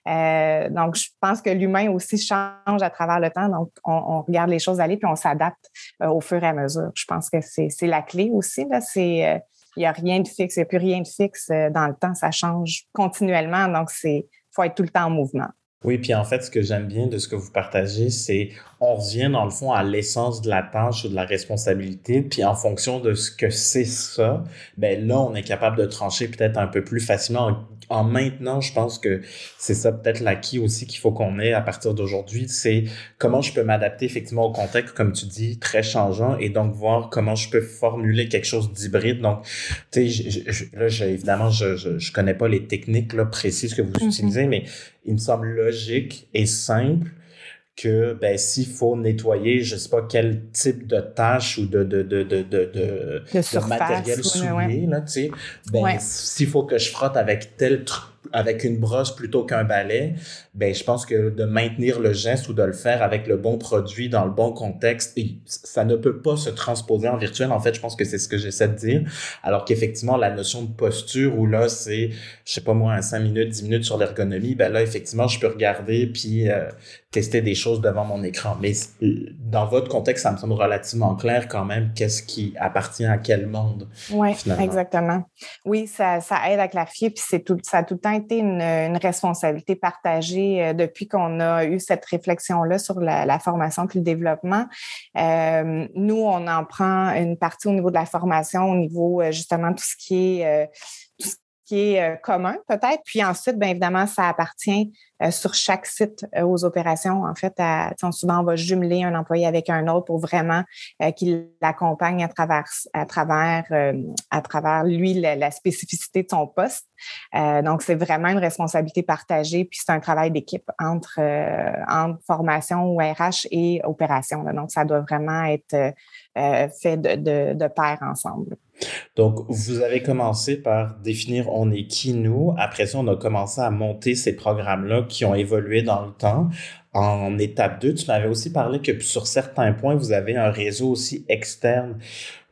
Euh, donc, je pense que l'humain aussi change à travers le temps. Donc, on, regarde les choses aller puis on s'adapte euh, au fur et à mesure. Je pense que c'est la clé aussi. Là euh, il n'y a rien de fixe, il n'y a plus rien de fixe euh, dans le temps, ça change continuellement, donc c'est faut être tout le temps en mouvement. Oui, puis en fait, ce que j'aime bien de ce que vous partagez, c'est on revient dans le fond à l'essence de la tâche ou de la responsabilité, puis en fonction de ce que c'est ça, ben là, on est capable de trancher peut-être un peu plus facilement en maintenant, je pense que c'est ça peut-être l'acquis aussi qu'il faut qu'on ait à partir d'aujourd'hui, c'est comment je peux m'adapter effectivement au contexte, comme tu dis, très changeant, et donc voir comment je peux formuler quelque chose d'hybride. Donc, tu sais, là, évidemment, je, je, je, connais pas les techniques là, précises que vous mm-hmm. utilisez, mais il me semble logique et simple que ben, s'il faut nettoyer, je sais pas quel type de tâche ou de, de, de, de, de, de, matériel souillé, là, tu sais, ben, s'il faut que je frotte avec tel truc avec une brosse plutôt qu'un balai, ben je pense que de maintenir le geste ou de le faire avec le bon produit dans le bon contexte, ça ne peut pas se transposer en virtuel. En fait, je pense que c'est ce que j'essaie de dire. Alors qu'effectivement, la notion de posture où là, c'est, je sais pas moi, un 5 minutes, 10 minutes sur l'ergonomie, ben là, effectivement, je peux regarder puis euh, tester des choses devant mon écran. Mais dans votre contexte, ça me semble relativement clair quand même qu'est-ce qui appartient à quel monde. Oui, exactement. Oui, ça, ça aide à clarifier, puis c'est tout, ça a tout le temps été une, responsabilité partagée euh, depuis qu'on a eu cette réflexion-là sur la, formation puis le développement. Euh, nous, on en prend une partie au niveau de la formation, au niveau euh, justement tout ce qui est qui est euh, commun peut-être. Puis ensuite, bien évidemment, ça appartient euh, sur chaque site euh, aux opérations. En fait, à, souvent, on va jumeler un employé avec un autre pour vraiment qu'il l'accompagne à travers, à lui la, spécificité de son poste. donc, c'est vraiment une responsabilité partagée. Puis c'est un travail d'équipe entre, entre formation ou RH et opération. Donc, ça doit vraiment être fait de, de, de pair ensemble. Donc, vous avez commencé par définir on est qui nous. Après ça, on a commencé à monter ces programmes-là qui ont évolué dans le temps. En étape 2, tu m'avais aussi parlé que sur certains points, vous avez un réseau aussi externe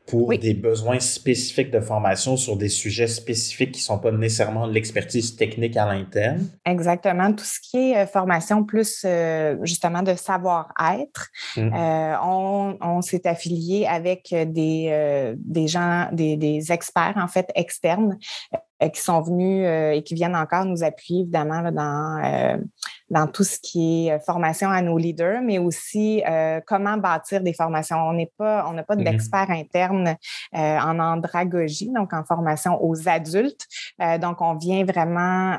pour des besoins spécifiques de formation sur des sujets spécifiques qui ne sont pas nécessairement l'expertise technique à l'interne. Exactement. Tout ce qui est euh, formation plus euh, justement de savoir-être, mmh. euh, on, on s'est affilié avec des, des gens, des, des, experts en fait externes qui sont venus euh, et qui viennent encore nous appuyer évidemment là, dans, euh, dans tout ce qui est formation à nos leaders, mais aussi comment bâtir des formations. On n'est pas, on n'a pas mm-hmm. d'experts internes en andragogie, donc en formation aux adultes. donc, on vient vraiment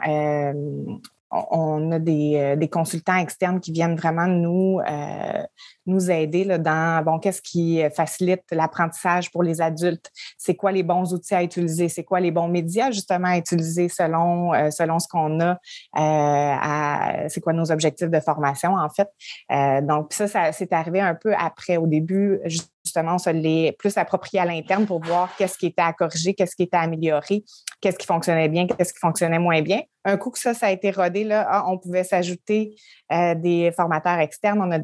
on a des, des, consultants externes qui viennent vraiment nous, nous aider là, dans bon, qu'est-ce qui facilite l'apprentissage pour les adultes, c'est quoi les bons outils à utiliser, c'est quoi les bons médias justement à utiliser selon, euh, selon ce qu'on a, euh, c'est quoi nos objectifs de formation en fait? Euh, donc ça, ça c'est arrivé un peu après. Au début, justement, on se l'est plus approprié à l'interne pour voir qu'est-ce qui était à corriger, qu'est-ce qui était à améliorer, qu'est-ce qui fonctionnait bien, qu'est-ce qui fonctionnait moins bien. Un coup que ça, ça a été rodé, là, ah, on pouvait s'ajouter des formateurs externes. On a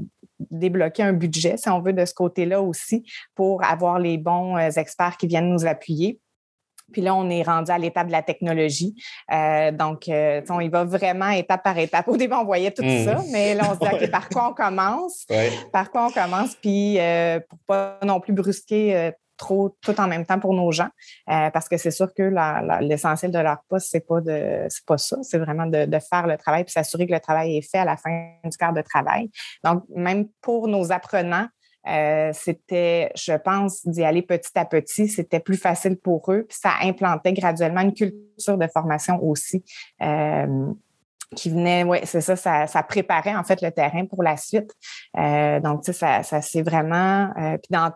débloquer un budget, si on veut, de ce côté-là aussi, pour avoir les bons euh, experts qui viennent nous appuyer. Puis là, on est rendu à l'étape de la technologie. Euh, donc, euh, on y va vraiment étape par étape. Au début, on voyait tout hmm. ça, mais là, on se dit, OK, par quoi on commence? Par quoi on commence? Puis, pour pas non plus brusquer trop tout en même temps pour nos gens, parce que c'est sûr que l'essentiel de leur poste, c'est pas de c'est pas ça, c'est vraiment de, de, faire le travail puis s'assurer que le travail est fait à la fin du quart de travail. Donc, même pour nos apprenants, euh, c'était, je pense, d'y aller petit à petit. C'était plus facile pour eux. Puis ça implantait graduellement une culture de formation aussi. Euh, qui venait, oui, c'est ça, ça, préparait en fait le terrain pour la suite. Euh, donc, tu sais, ça, ça c'est vraiment, puis dans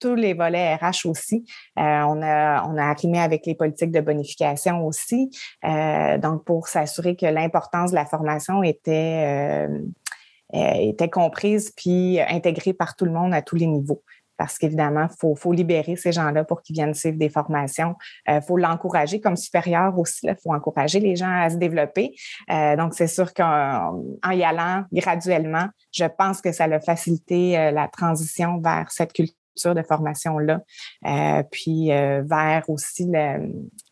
tous les volets RH aussi. on a on a arrimé avec les politiques de bonification aussi. donc pour s'assurer que l'importance de la formation était était comprise puis intégrée par tout le monde à tous les niveaux parce qu'évidemment, il faut, faut, libérer ces gens-là pour qu'ils viennent suivre des formations. Il euh, faut l'encourager comme supérieur aussi. Il faut encourager les gens à se développer. Euh, donc, c'est sûr qu'en y allant graduellement, je pense que ça a facilité la transition vers cette culture de formation-là, euh, puis euh, vers aussi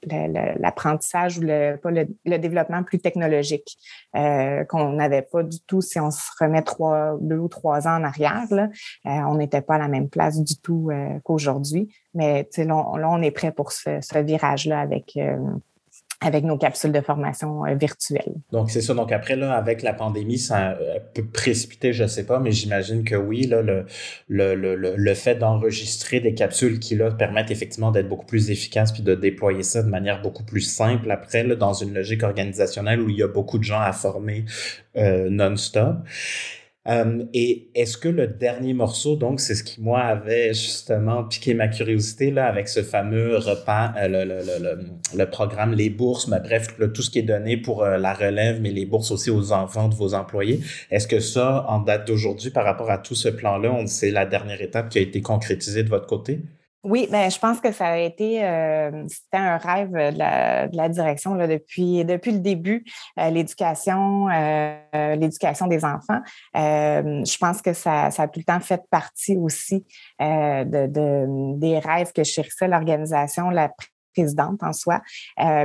l'apprentissage ou le, le, développement plus technologique euh, qu'on n'avait pas du tout si on se remet trois, deux ou trois ans en arrière. Là, on n'était pas à la même place du tout qu'aujourd'hui, mais là, là, on est prêt pour ce, ce virage-là avec avec nos capsules de formation euh, virtuelles. Donc, c'est ça. Donc, après, là, avec la pandémie, ça euh, peut précipiter, je ne sais pas, mais j'imagine que oui, là, le, le, le, le fait d'enregistrer des capsules qui, là, permettent effectivement d'être beaucoup plus efficaces puis de déployer ça de manière beaucoup plus simple après, là, dans une logique organisationnelle où il y a beaucoup de gens à former euh, non-stop. Euh, et est-ce que le dernier morceau, donc, c'est ce qui, moi, avait justement piqué ma curiosité, là, avec ce fameux repas, euh, le, le, le, le, programme Les Bourses, mais bref, tout ce qui est donné pour euh, la relève, mais les bourses aussi aux enfants de vos employés. Est-ce que ça, en date d'aujourd'hui, par rapport à tout ce plan-là, c'est la dernière étape qui a été concrétisée de votre côté? Oui, ben, je pense que ça a été euh, c'était un rêve de la, de la direction là, depuis, depuis le début, euh, l'éducation, euh, l'éducation des enfants. je pense que ça, ça a tout le temps fait partie aussi de, de, des rêves que chérissait l'organisation, la présidente en soi.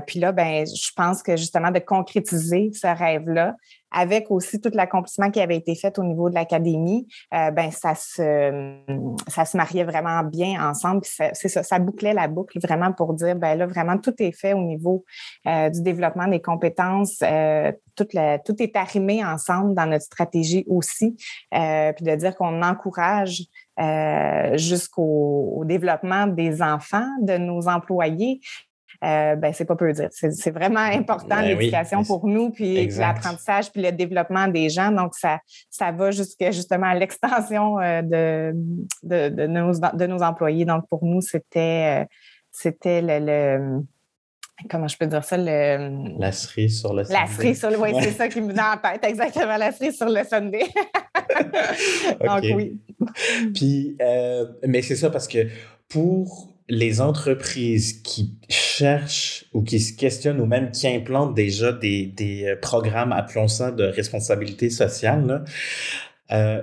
puis là, ben, je pense que justement de concrétiser ce rêve-là, avec aussi tout l'accomplissement qui avait été fait au niveau de l'académie, euh, ben ça se ça se mariait vraiment bien ensemble. C'est ça, ça bouclait la boucle vraiment pour dire ben là vraiment tout est fait au niveau euh, du développement des compétences, euh, tout, est arrimé ensemble dans notre stratégie aussi, puis de dire qu'on encourage jusqu'au développement des enfants de nos employés, euh, ben c'est pas peu dire. C'est vraiment important ben l'éducation pour nous, puis l'apprentissage, puis le développement des gens. Donc ça, ça va jusqu'à justement à l'extension euh, de, de, de, nos, de nos employés. Donc pour nous, c'était euh, c'était le, comment je peux dire ça, le... La cerise sur le. La cerise sur le... Oui, c'est ça qui me vient en tête, exactement, la cerise sur le Sunday. Donc, oui. Puis, euh, mais c'est ça parce que pour les entreprises qui cherchent ou qui se questionnent ou même qui implantent déjà des, des euh, programmes, appelons ça, de responsabilité sociale, euh,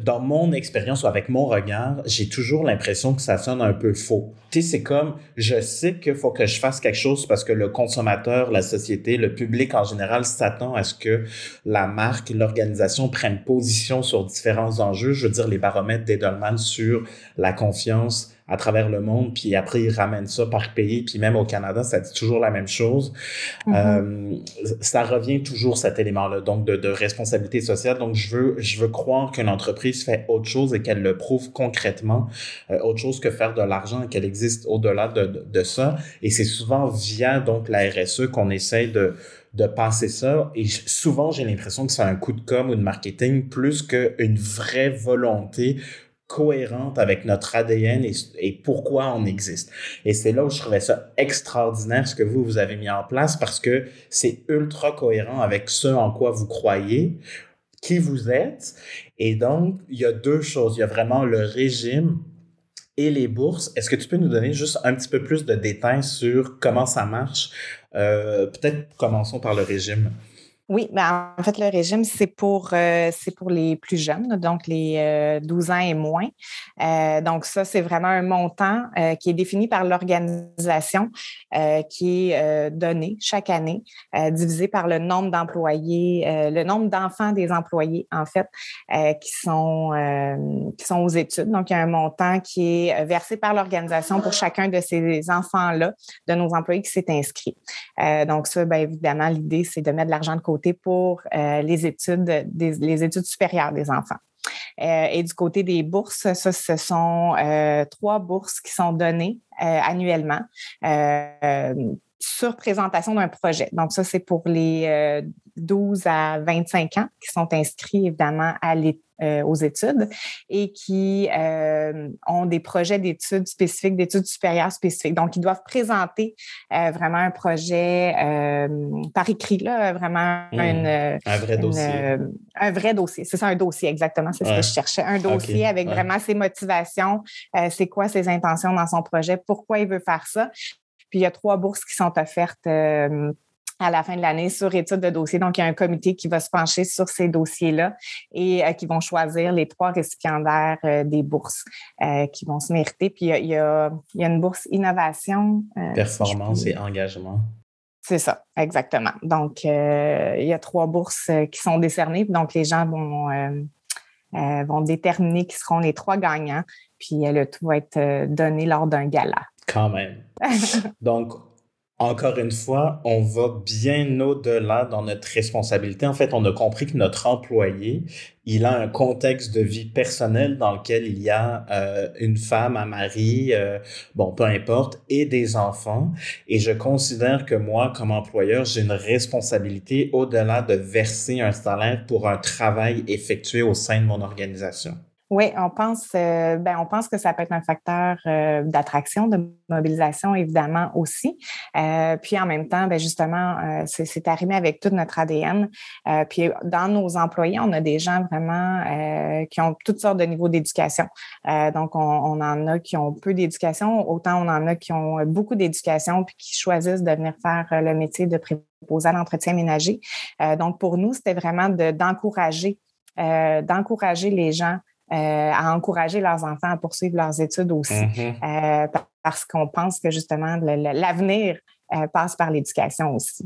dans mon expérience ou avec mon regard, j'ai toujours l'impression que ça sonne un peu faux. Tu sais, c'est comme, je sais qu'il faut que je fasse quelque chose parce que le consommateur, la société, le public en général s'attend à ce que la marque, l'organisation prenne position sur différents enjeux. Je veux dire, les baromètres d'Edelman sur la confiance, à travers le monde, puis après, ils ramènent ça par pays, puis même au Canada, ça dit toujours la même chose. Mm-hmm. euh, ça revient toujours, cet élément-là, donc de, de, responsabilité sociale. Donc, je veux, je veux croire qu'une entreprise fait autre chose et qu'elle le prouve concrètement, euh, autre chose que faire de l'argent et qu'elle existe au-delà de, de, de, ça. Et c'est souvent via, donc, la RSE qu'on essaie de de passer ça. Et souvent, j'ai l'impression que c'est un coup de com ou de marketing plus qu'une vraie volonté cohérente avec notre ADN et, pourquoi on existe. Et c'est là où je trouvais ça extraordinaire ce que vous, vous avez mis en place parce que c'est ultra cohérent avec ce en quoi vous croyez, qui vous êtes. Et donc, il y a deux choses. Il y a vraiment le régime et les bourses. Est-ce que tu peux nous donner juste un petit peu plus de détails sur comment ça marche? Euh, peut-être commençons par le régime. Oui, ben en fait, le régime, c'est pour, euh, pour les plus jeunes, donc les 12 euh, ans et moins. Euh, donc, ça, c'est vraiment un montant qui est défini par l'organisation, qui est donné chaque année, divisé par le nombre d'employés, le nombre d'enfants des employés, en fait, qui, sont, qui sont aux études. Donc, il y a un montant qui est versé par l'organisation pour chacun de ces enfants-là, de nos employés qui s'est inscrit. donc, ça, bien évidemment, l'idée, c'est de mettre de l'argent de côté pour euh, les études, les études supérieures des enfants. Euh, et du côté des bourses, ça, ce sont euh, trois bourses qui sont données annuellement sur présentation d'un projet. Donc, ça, c'est pour les 12 à 25 ans qui sont inscrits, évidemment, à l'étude euh, aux études et qui euh, ont des projets d'études spécifiques, d'études supérieures spécifiques. Donc, ils doivent présenter euh, vraiment un projet par écrit, là, vraiment mmh. un vrai dossier. un vrai dossier. C'est ça, un dossier, exactement. C'est ce que je cherchais. Un dossier avec vraiment ses motivations, c'est quoi ses intentions dans son projet, pourquoi il veut faire ça. Puis, il y a trois bourses qui sont offertes à la fin de l'année sur étude de dossier. Donc, il y a un comité qui va se pencher sur ces dossiers-là et euh, qui vont choisir les trois récipiendaires euh, des bourses euh, qui vont se mériter. Puis, il y a, une bourse innovation. Performance et engagement. C'est ça, exactement. Donc, il y a trois bourses qui sont décernées. Donc, les gens vont, vont déterminer qui seront les trois gagnants. Puis, le tout va être donné lors d'un gala. Quand même. Donc, encore une fois, on va bien au-delà dans notre responsabilité. En fait, on a compris que notre employé, il a un contexte de vie personnel dans lequel il y a euh, une femme, un mari, euh, bon, peu importe, et des enfants. Et je considère que moi, comme employeur, j'ai une responsabilité au-delà de verser un salaire pour un travail effectué au sein de mon organisation. Oui, on pense, euh, ben, on pense que ça peut être un facteur euh, d'attraction, de mobilisation, évidemment aussi. Euh, puis en même temps, ben, justement, c'est arrivé avec tout notre ADN. puis dans nos employés, on a des gens vraiment qui ont toutes sortes de niveaux d'éducation. donc, on, en a qui ont peu d'éducation, autant on en a qui ont beaucoup d'éducation puis qui choisissent de venir faire le métier de préposé à l'entretien ménager. donc, pour nous, c'était vraiment d'encourager d'encourager les gens à encourager leurs enfants à poursuivre leurs études aussi, mm-hmm. euh, parce qu'on pense que justement l'avenir euh, passe par l'éducation aussi.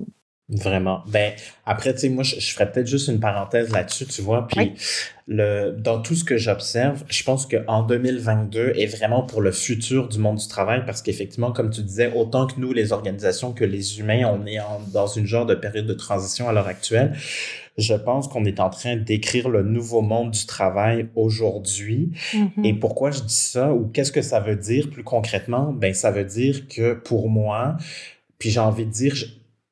Vraiment. Ben, après, tu sais, moi, je, ferais peut-être juste une parenthèse là-dessus, tu vois. Puis, le, dans tout ce que j'observe, je pense qu'en 2022 est vraiment pour le futur du monde du travail parce qu'effectivement, comme tu disais, autant que nous, les organisations, que les humains, on est dans une genre de période de transition à l'heure actuelle. Je pense qu'on est en train d'écrire le nouveau monde du travail aujourd'hui. Mm-hmm. Et pourquoi je dis ça ou qu'est-ce que ça veut dire plus concrètement? Ben, ça veut dire que pour moi, puis j'ai envie de dire,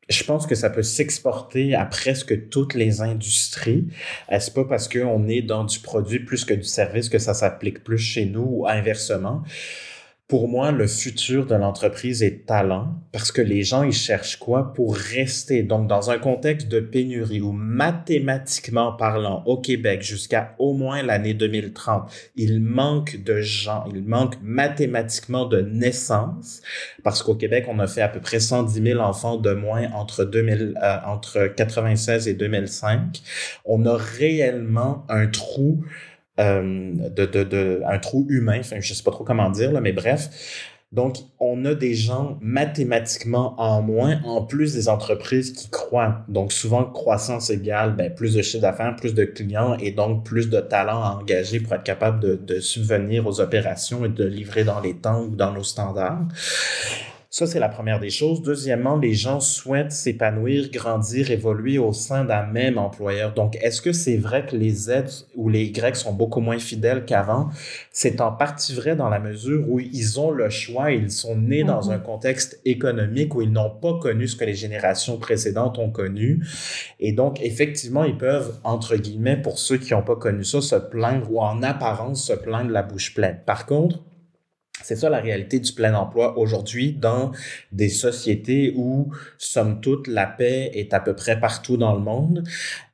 je pense que ça peut s'exporter à presque toutes les industries. Est-ce pas parce qu'on est dans du produit plus que du service que ça s'applique plus chez nous ou inversement? Pour moi, le futur de l'entreprise est talent parce que les gens, ils cherchent quoi pour rester? Donc, dans un contexte de pénurie où mathématiquement parlant, au Québec, jusqu'à au moins l'année 2030, il manque de gens, il manque mathématiquement de naissances parce qu'au Québec, on a fait à peu près 110 000 enfants de moins entre 2000, euh, entre 96 et 2005. On a réellement un trou de, de, de, un trou humain, je sais pas trop comment dire, là, mais bref. Donc, on a des gens mathématiquement en moins, en plus des entreprises qui croient. Donc, souvent, croissance égale ben, plus de chiffre d'affaires, plus de clients et donc plus de talents à engager pour être capable de subvenir aux opérations et de livrer dans les temps ou dans nos standards. Ça, c'est la première des choses. Deuxièmement, les gens souhaitent s'épanouir, grandir, évoluer au sein d'un même employeur. Donc, est-ce que c'est vrai que les Z ou les Y sont beaucoup moins fidèles qu'avant? C'est en partie vrai dans la mesure où ils ont le choix, ils sont nés dans mhm. un contexte économique où ils n'ont pas connu ce que les générations précédentes ont connu. Et donc, effectivement, ils peuvent, entre guillemets, pour ceux qui n'ont pas connu ça, se plaindre ou en apparence se plaindre la bouche pleine. Par contre, C'est ça la réalité du plein emploi aujourd'hui dans des sociétés où, somme toute, la paix est à peu près partout dans le monde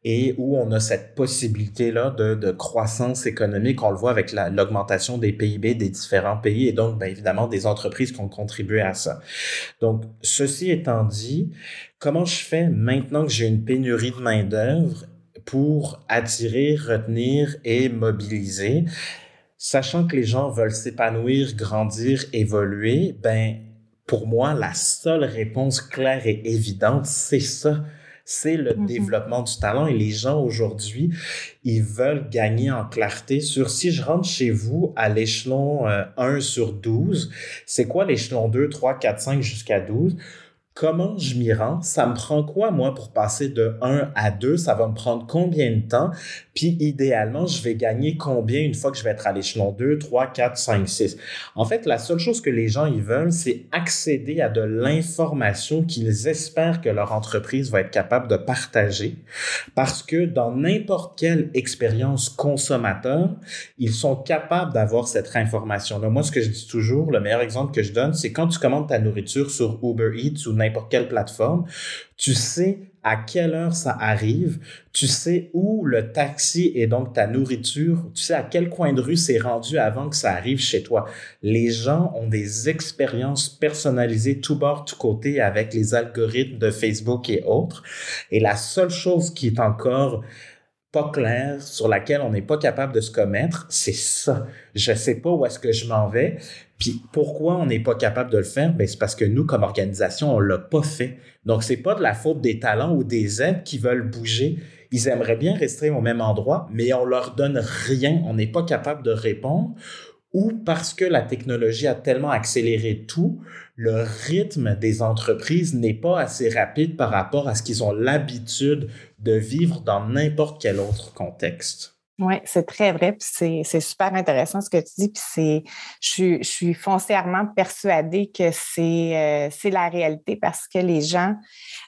et où on a cette possibilité-là de, de, croissance économique. On le voit avec l'augmentation des PIB des différents pays et donc, bien évidemment, des entreprises qui ont contribué à ça. Donc, ceci étant dit, comment je fais maintenant que j'ai une pénurie de main-d'œuvre pour attirer, retenir et mobiliser? Sachant que les gens veulent s'épanouir, grandir, évoluer, ben, pour moi, la seule réponse claire et évidente, c'est ça. C'est le mm-hmm. développement du talent et les gens aujourd'hui, ils veulent gagner en clarté sur si je rentre chez vous à l'échelon 1 euh, sur 12, c'est quoi l'échelon 2, 3, 4, 5 jusqu'à 12? comment je m'y rends, ça me prend quoi moi pour passer de 1 à 2, ça va me prendre combien de temps, puis idéalement, je vais gagner combien une fois que je vais être à l'échelon 2, 3, 4, 5, 6. En fait, la seule chose que les gens ils veulent, c'est accéder à de l'information qu'ils espèrent que leur entreprise va être capable de partager parce que dans n'importe quelle expérience consommateur, ils sont capables d'avoir cette information-là. Moi, ce que je dis toujours, le meilleur exemple que je donne, c'est quand tu commandes ta nourriture sur Uber Eats ou n'importe quelle plateforme, tu sais à quelle heure ça arrive, tu sais où le taxi et donc ta nourriture, tu sais à quel coin de rue c'est rendu avant que ça arrive chez toi. Les gens ont des expériences personnalisées tout bord, tout côté avec les algorithmes de Facebook et autres. Et la seule chose qui est encore pas claire, sur laquelle on n'est pas capable de se commettre, c'est ça. Je sais pas où est-ce que je m'en vais. Puis pourquoi on n'est pas capable de le faire? Ben, c'est parce que nous, comme organisation, on l'a pas fait. Donc, c'est pas de la faute des talents ou des aides qui veulent bouger. Ils aimeraient bien rester au même endroit, mais on leur donne rien. On n'est pas capable de répondre ou parce que la technologie a tellement accéléré tout, le rythme des entreprises n'est pas assez rapide par rapport à ce qu'ils ont l'habitude de vivre dans n'importe quel autre contexte. Oui, c'est très vrai, puis c'est super intéressant ce que tu dis, puis c'est, je, suis foncièrement persuadée que c'est euh, la réalité parce que les gens,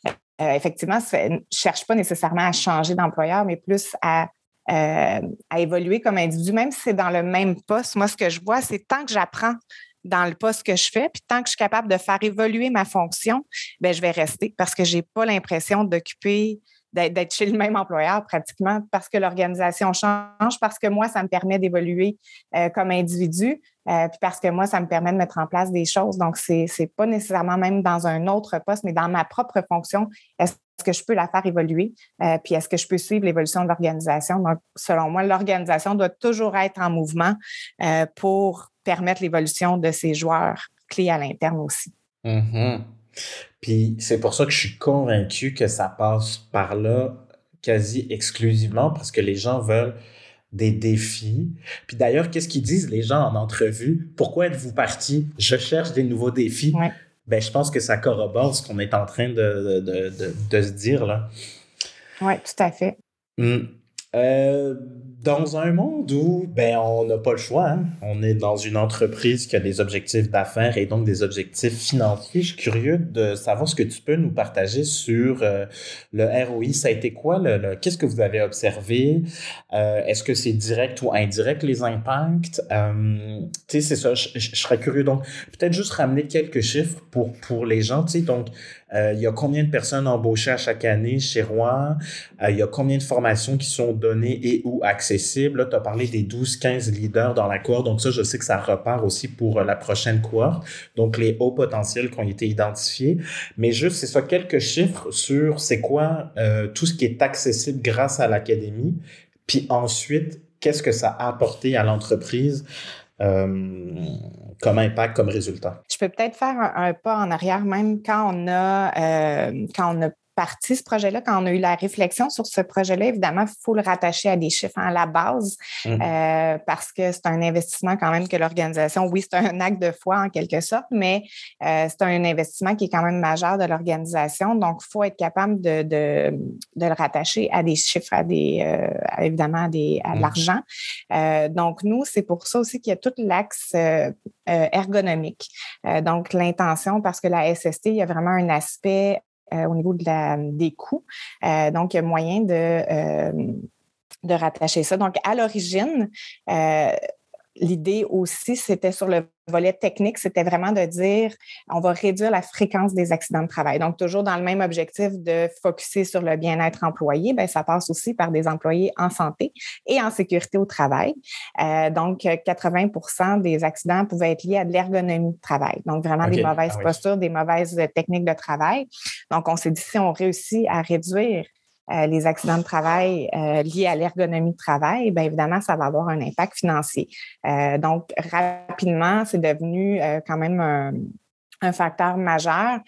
euh, effectivement, ne cherchent pas nécessairement à changer d'employeur, mais plus à euh, à évoluer comme individu, même si c'est dans le même poste. Moi, ce que je vois, c'est tant que j'apprends dans le poste que je fais, puis tant que je suis capable de faire évoluer ma fonction, ben je vais rester parce que je n'ai pas l'impression d'occuper d'être chez le même employeur pratiquement parce que l'organisation change, parce que moi, ça me permet d'évoluer euh, comme individu, euh, puis parce que moi, ça me permet de mettre en place des choses. Donc, c'est n'est pas nécessairement même dans un autre poste, mais dans ma propre fonction, est-ce que je peux la faire évoluer? Euh, puis est-ce que je peux suivre l'évolution de l'organisation? Donc, selon moi, l'organisation doit toujours être en mouvement pour permettre l'évolution de ses joueurs clés à l'interne aussi. Mm-hmm. Puis c'est pour ça que je suis convaincu que ça passe par là quasi exclusivement parce que les gens veulent des défis. Puis d'ailleurs, qu'est-ce qu'ils disent les gens en entrevue? Pourquoi êtes-vous parti? Je cherche des nouveaux défis. Ben, je pense que ça corrobore ce qu'on est en train de, de, de, se dire là. Oui, tout à fait. Hum. Euh, dans un monde où ben, on n'a pas le choix, hein. on est dans une entreprise qui a des objectifs d'affaires et donc des objectifs financiers, je suis curieux de savoir ce que tu peux nous partager sur euh, le ROI. Ça a été quoi? Le, Qu'est-ce que vous avez observé? Euh, est-ce que c'est direct ou indirect les impacts? Euh, c'est ça, je, serais curieux. Donc, peut-être juste ramener quelques chiffres pour, pour les gens. Donc, euh, il y a combien de personnes embauchées à chaque année chez Rouen? Euh, il y a combien de formations qui sont données et ou accessibles? Là, tu as parlé des 12-15 leaders dans la cohorte. Donc ça, je sais que ça repart aussi pour euh, la prochaine cohorte. Donc les hauts potentiels qui ont été identifiés. Mais juste, c'est ça, quelques chiffres sur c'est quoi tout ce qui est accessible grâce à l'académie. Puis ensuite, qu'est-ce que ça a apporté à l'entreprise? Euh, comme impact, comme résultat. Je peux peut-être faire un, pas en arrière, même quand on a, euh, quand on a parti ce projet-là, quand on a eu la réflexion sur ce projet-là, évidemment, il faut le rattacher à des chiffres à la base mmh. euh, parce que c'est un investissement quand même que l'organisation, oui, c'est un acte de foi en quelque sorte, mais euh, c'est un investissement qui est quand même majeur de l'organisation. Donc, il faut être capable de, de, de, le rattacher à des chiffres, à des, euh, évidemment, à, des, à mmh. l'argent. donc, nous, c'est pour ça aussi qu'il y a tout l'axe ergonomique. donc, l'intention, parce que la SST, il y a vraiment un aspect au niveau des coûts. Euh, donc, moyen de, euh, de rattacher ça. Donc, à l'origine, l'idée aussi, c'était sur le volet technique, c'était vraiment de dire on va réduire la fréquence des accidents de travail. Donc, toujours dans le même objectif de focuser sur le bien-être employé, bien, ça passe aussi par des employés en santé et en sécurité au travail. Euh, donc, 80% des accidents pouvaient être liés à de l'ergonomie de travail. Donc, vraiment des mauvaises ah postures, des mauvaises techniques de travail. Donc, on s'est dit si on réussit à réduire euh, les accidents de travail euh, liés à l'ergonomie de travail, bien évidemment, ça va avoir un impact financier. Euh, donc, rapidement, c'est devenu quand même un, un facteur majeur.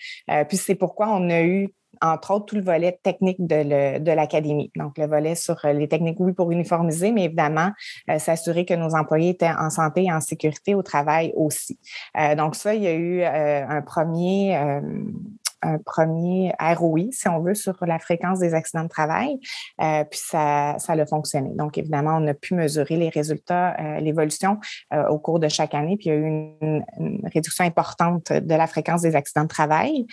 puis c'est pourquoi on a eu entre autres, tout le volet technique de l'académie. Donc, le volet sur les techniques, oui, pour uniformiser, mais évidemment, s'assurer que nos employés étaient en santé et en sécurité au travail aussi. donc, ça, il y a eu un premier un premier ROI, si on veut, sur la fréquence des accidents de travail. Euh, puis ça, ça a fonctionné. Donc, évidemment, on a pu mesurer les résultats, euh, l'évolution euh, au cours de chaque année. Puis il y a eu une, réduction importante de la fréquence des accidents de travail.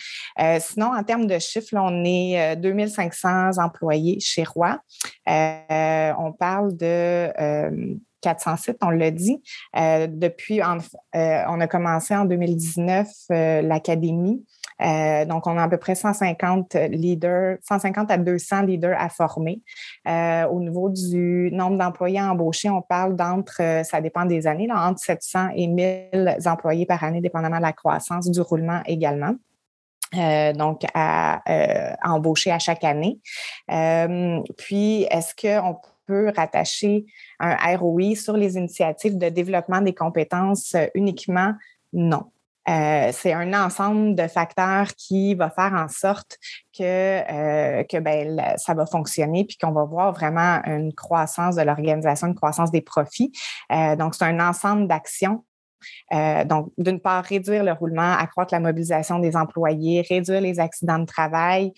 sinon, en termes de chiffres, on est 2500 employés chez Roy. on parle de 400 sites, on l'a dit. depuis, on a commencé en 2019 l'académie. Euh, donc, on a à peu près 150 leaders, 150 à 200 leaders à former. Euh, au niveau du nombre d'employés embauchés, on parle d'entre, euh, ça dépend des années, entre 700 et 1000 employés par année, dépendamment de la croissance du roulement également. donc, à, embaucher à chaque année. puis, est-ce qu'on peut rattacher un ROI sur les initiatives de développement des compétences uniquement? Non. Euh, c'est un ensemble de facteurs qui va faire en sorte que, euh, que ben, ça va fonctionner puis qu'on va voir vraiment une croissance de l'organisation, une croissance des profits. Euh, donc, c'est un ensemble d'actions donc, d'une part, réduire le roulement, accroître la mobilisation des employés, réduire les accidents de travail,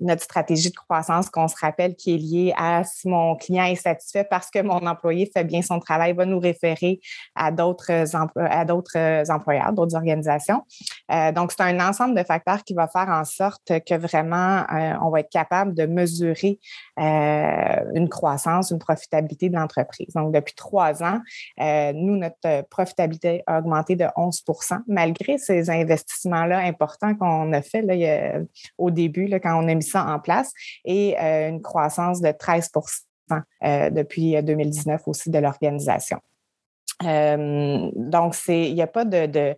notre stratégie de croissance qu'on se rappelle qui est liée à si mon client est satisfait parce que mon employé fait bien son travail, va nous référer à d'autres à d'autres employeurs, d'autres organisations. Euh, donc, c'est un ensemble de facteurs qui va faire en sorte que vraiment euh, on va être capable de mesurer euh, une croissance, une profitabilité de l'entreprise. Donc, depuis trois ans, nous, notre profitabilité a augmenté de 11% malgré ces investissements-là importants qu'on a fait là, au début, là, quand on a mis ça en place et euh, une croissance de 13% euh, depuis 2019 aussi de l'organisation. Euh, donc, il n'y a pas de,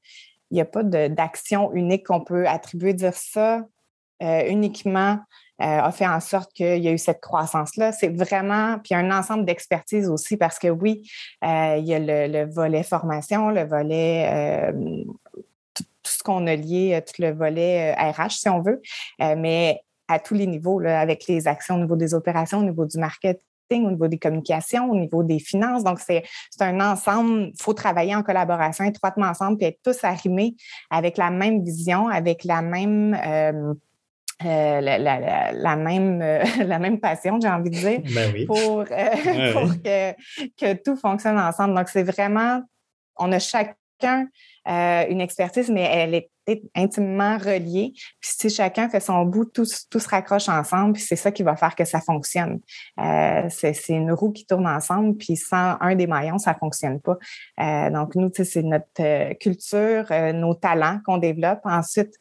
a pas d'action unique qu'on peut attribuer, dire ça uniquement a fait en sorte qu'il y a eu cette croissance-là. C'est vraiment, puis un ensemble d'expertise aussi, parce que oui, il y a le, volet formation, le volet tout, ce qu'on a lié, tout le volet RH, si on veut, mais à tous les niveaux, avec les actions au niveau des opérations, au niveau du marketing au niveau des communications, au niveau des finances. Donc, c'est un ensemble. Il faut travailler en collaboration étroitement ensemble puis être tous arrimés avec la même vision, avec la même. Euh, euh, la, même, euh, la même passion, j'ai envie de dire, ben pour, que, que, tout fonctionne ensemble. Donc, c'est vraiment, on a chacun une expertise, mais elle est intimement reliés. Puis si chacun fait son bout, tout, tout se raccroche ensemble, puis c'est ça qui va faire que ça fonctionne. Euh, c'est une roue qui tourne ensemble, puis sans un des maillons, ça fonctionne pas. Euh, donc, nous, c'est notre euh, culture, nos talents qu'on développe ensuite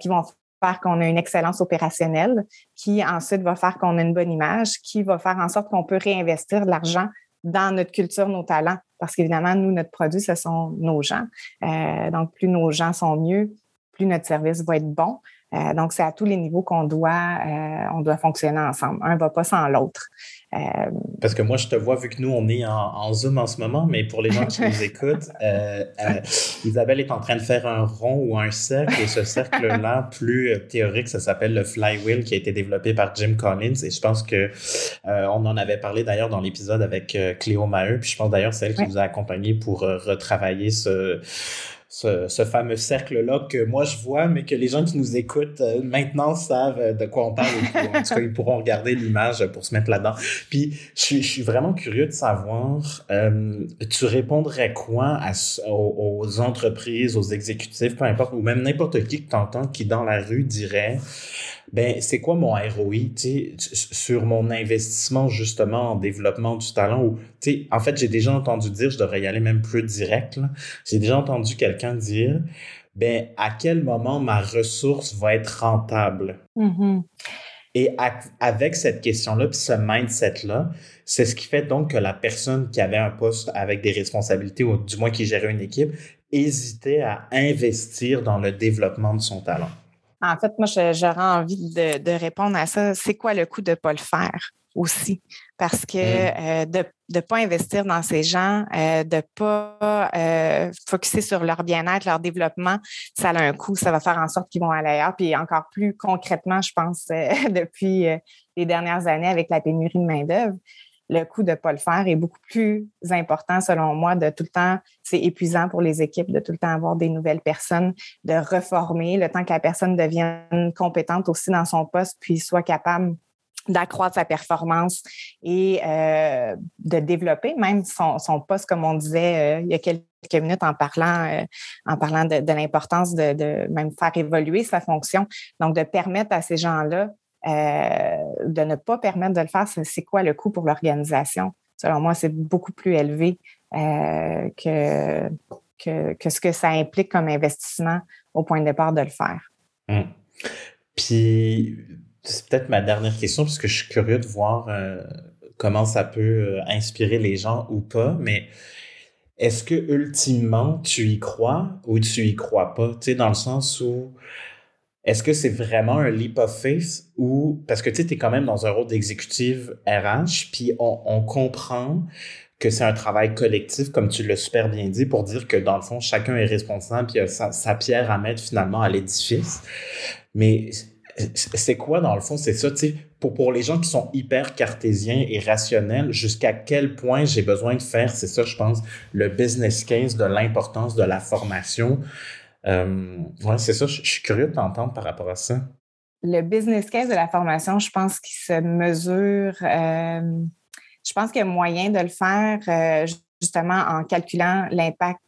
qui vont faire qu'on a une excellence opérationnelle, qui ensuite va faire qu'on a une bonne image, qui va faire en sorte qu'on peut réinvestir de l'argent dans notre culture, nos talents. Parce qu'évidemment, nous, notre produit, ce sont nos gens. donc, plus nos gens sont mieux, plus notre service va être bon. Euh, donc, c'est à tous les niveaux qu'on doit, euh, on doit fonctionner ensemble. Un ne va pas sans l'autre. Euh, Parce que moi, je te vois, vu que nous, on est en, Zoom en ce moment, mais pour les gens qui nous écoutent, Isabelle est en train de faire un rond ou un cercle, et ce cercle-là, plus théorique, ça s'appelle le flywheel, qui a été développé par Jim Collins. Et je pense que on en avait parlé d'ailleurs dans l'épisode avec Cléo Maheu, puis je pense d'ailleurs c'est elle qui nous a accompagnés pour retravailler ce ce, fameux cercle-là que moi je vois, mais que les gens qui nous écoutent euh, maintenant savent euh, de quoi on parle. en tout cas, ils pourront regarder l'image pour se mettre là-dedans. Puis, je, suis vraiment curieux de savoir, euh, tu répondrais quoi aux, entreprises, aux exécutifs, peu importe, ou même n'importe qui que tu entends qui, dans la rue, dirait ben c'est quoi mon ROI sur mon investissement justement en développement du talent ou en fait j'ai déjà entendu dire je devrais y aller même plus direct j'ai déjà entendu quelqu'un dire ben à quel moment ma ressource va être rentable? Mm-hmm. et avec cette question-là, puis ce mindset-là, c'est ce qui fait donc que la personne qui avait un poste avec des responsabilités, ou du moins qui gérait une équipe, hésitait à investir dans le développement de son talent. En fait, moi, j'aurais envie de, répondre à ça. C'est quoi le coût de ne pas le faire aussi? Parce que mmh. euh, de ne pas investir dans ces gens, euh, de ne pas euh, focuser sur leur bien-être, leur développement, ça a un coût. Ça va faire en sorte qu'ils vont aller ailleurs. Puis encore plus concrètement, je pense, depuis les dernières années avec la pénurie de main-d'œuvre, le coût de ne pas le faire est beaucoup plus important, selon moi, de tout le temps, c'est épuisant pour les équipes de tout le temps avoir des nouvelles personnes, de reformer le temps que la personne devienne compétente aussi dans son poste, puis soit capable d'accroître sa performance et euh, de développer même son, poste, comme on disait euh, il y a quelques minutes en parlant, euh, en parlant de, l'importance de, même faire évoluer sa fonction. Donc, de permettre à ces gens-là de ne pas permettre de le faire, c'est quoi le coût pour l'organisation? Selon moi, c'est beaucoup plus élevé euh, que, que, ce que ça implique comme investissement au point de départ de le faire. Hum. Puis, c'est peut-être ma dernière question, parce que je suis curieux de voir euh, comment ça peut inspirer les gens ou pas, mais est-ce que ultimement tu y crois ou tu y crois pas? Tu sais, dans le sens où est-ce que c'est vraiment un leap of faith ou parce que tu es quand même dans un rôle d'exécutive RH, puis on, comprend que c'est un travail collectif, comme tu l'as super bien dit, pour dire que dans le fond, chacun est responsable, puis a sa, pierre à mettre finalement à l'édifice. Mais c'est quoi dans le fond? C'est ça, tu pour, pour les gens qui sont hyper cartésiens et rationnels, jusqu'à quel point j'ai besoin de faire, c'est ça, je pense, le business case de l'importance de la formation. Euh, oui, c'est ça. Je, suis curieux de t'entendre par rapport à ça. Le business case de la formation, je pense qu'il se mesure. Euh, je pense qu'il y a moyen de le faire euh, justement en calculant l'impact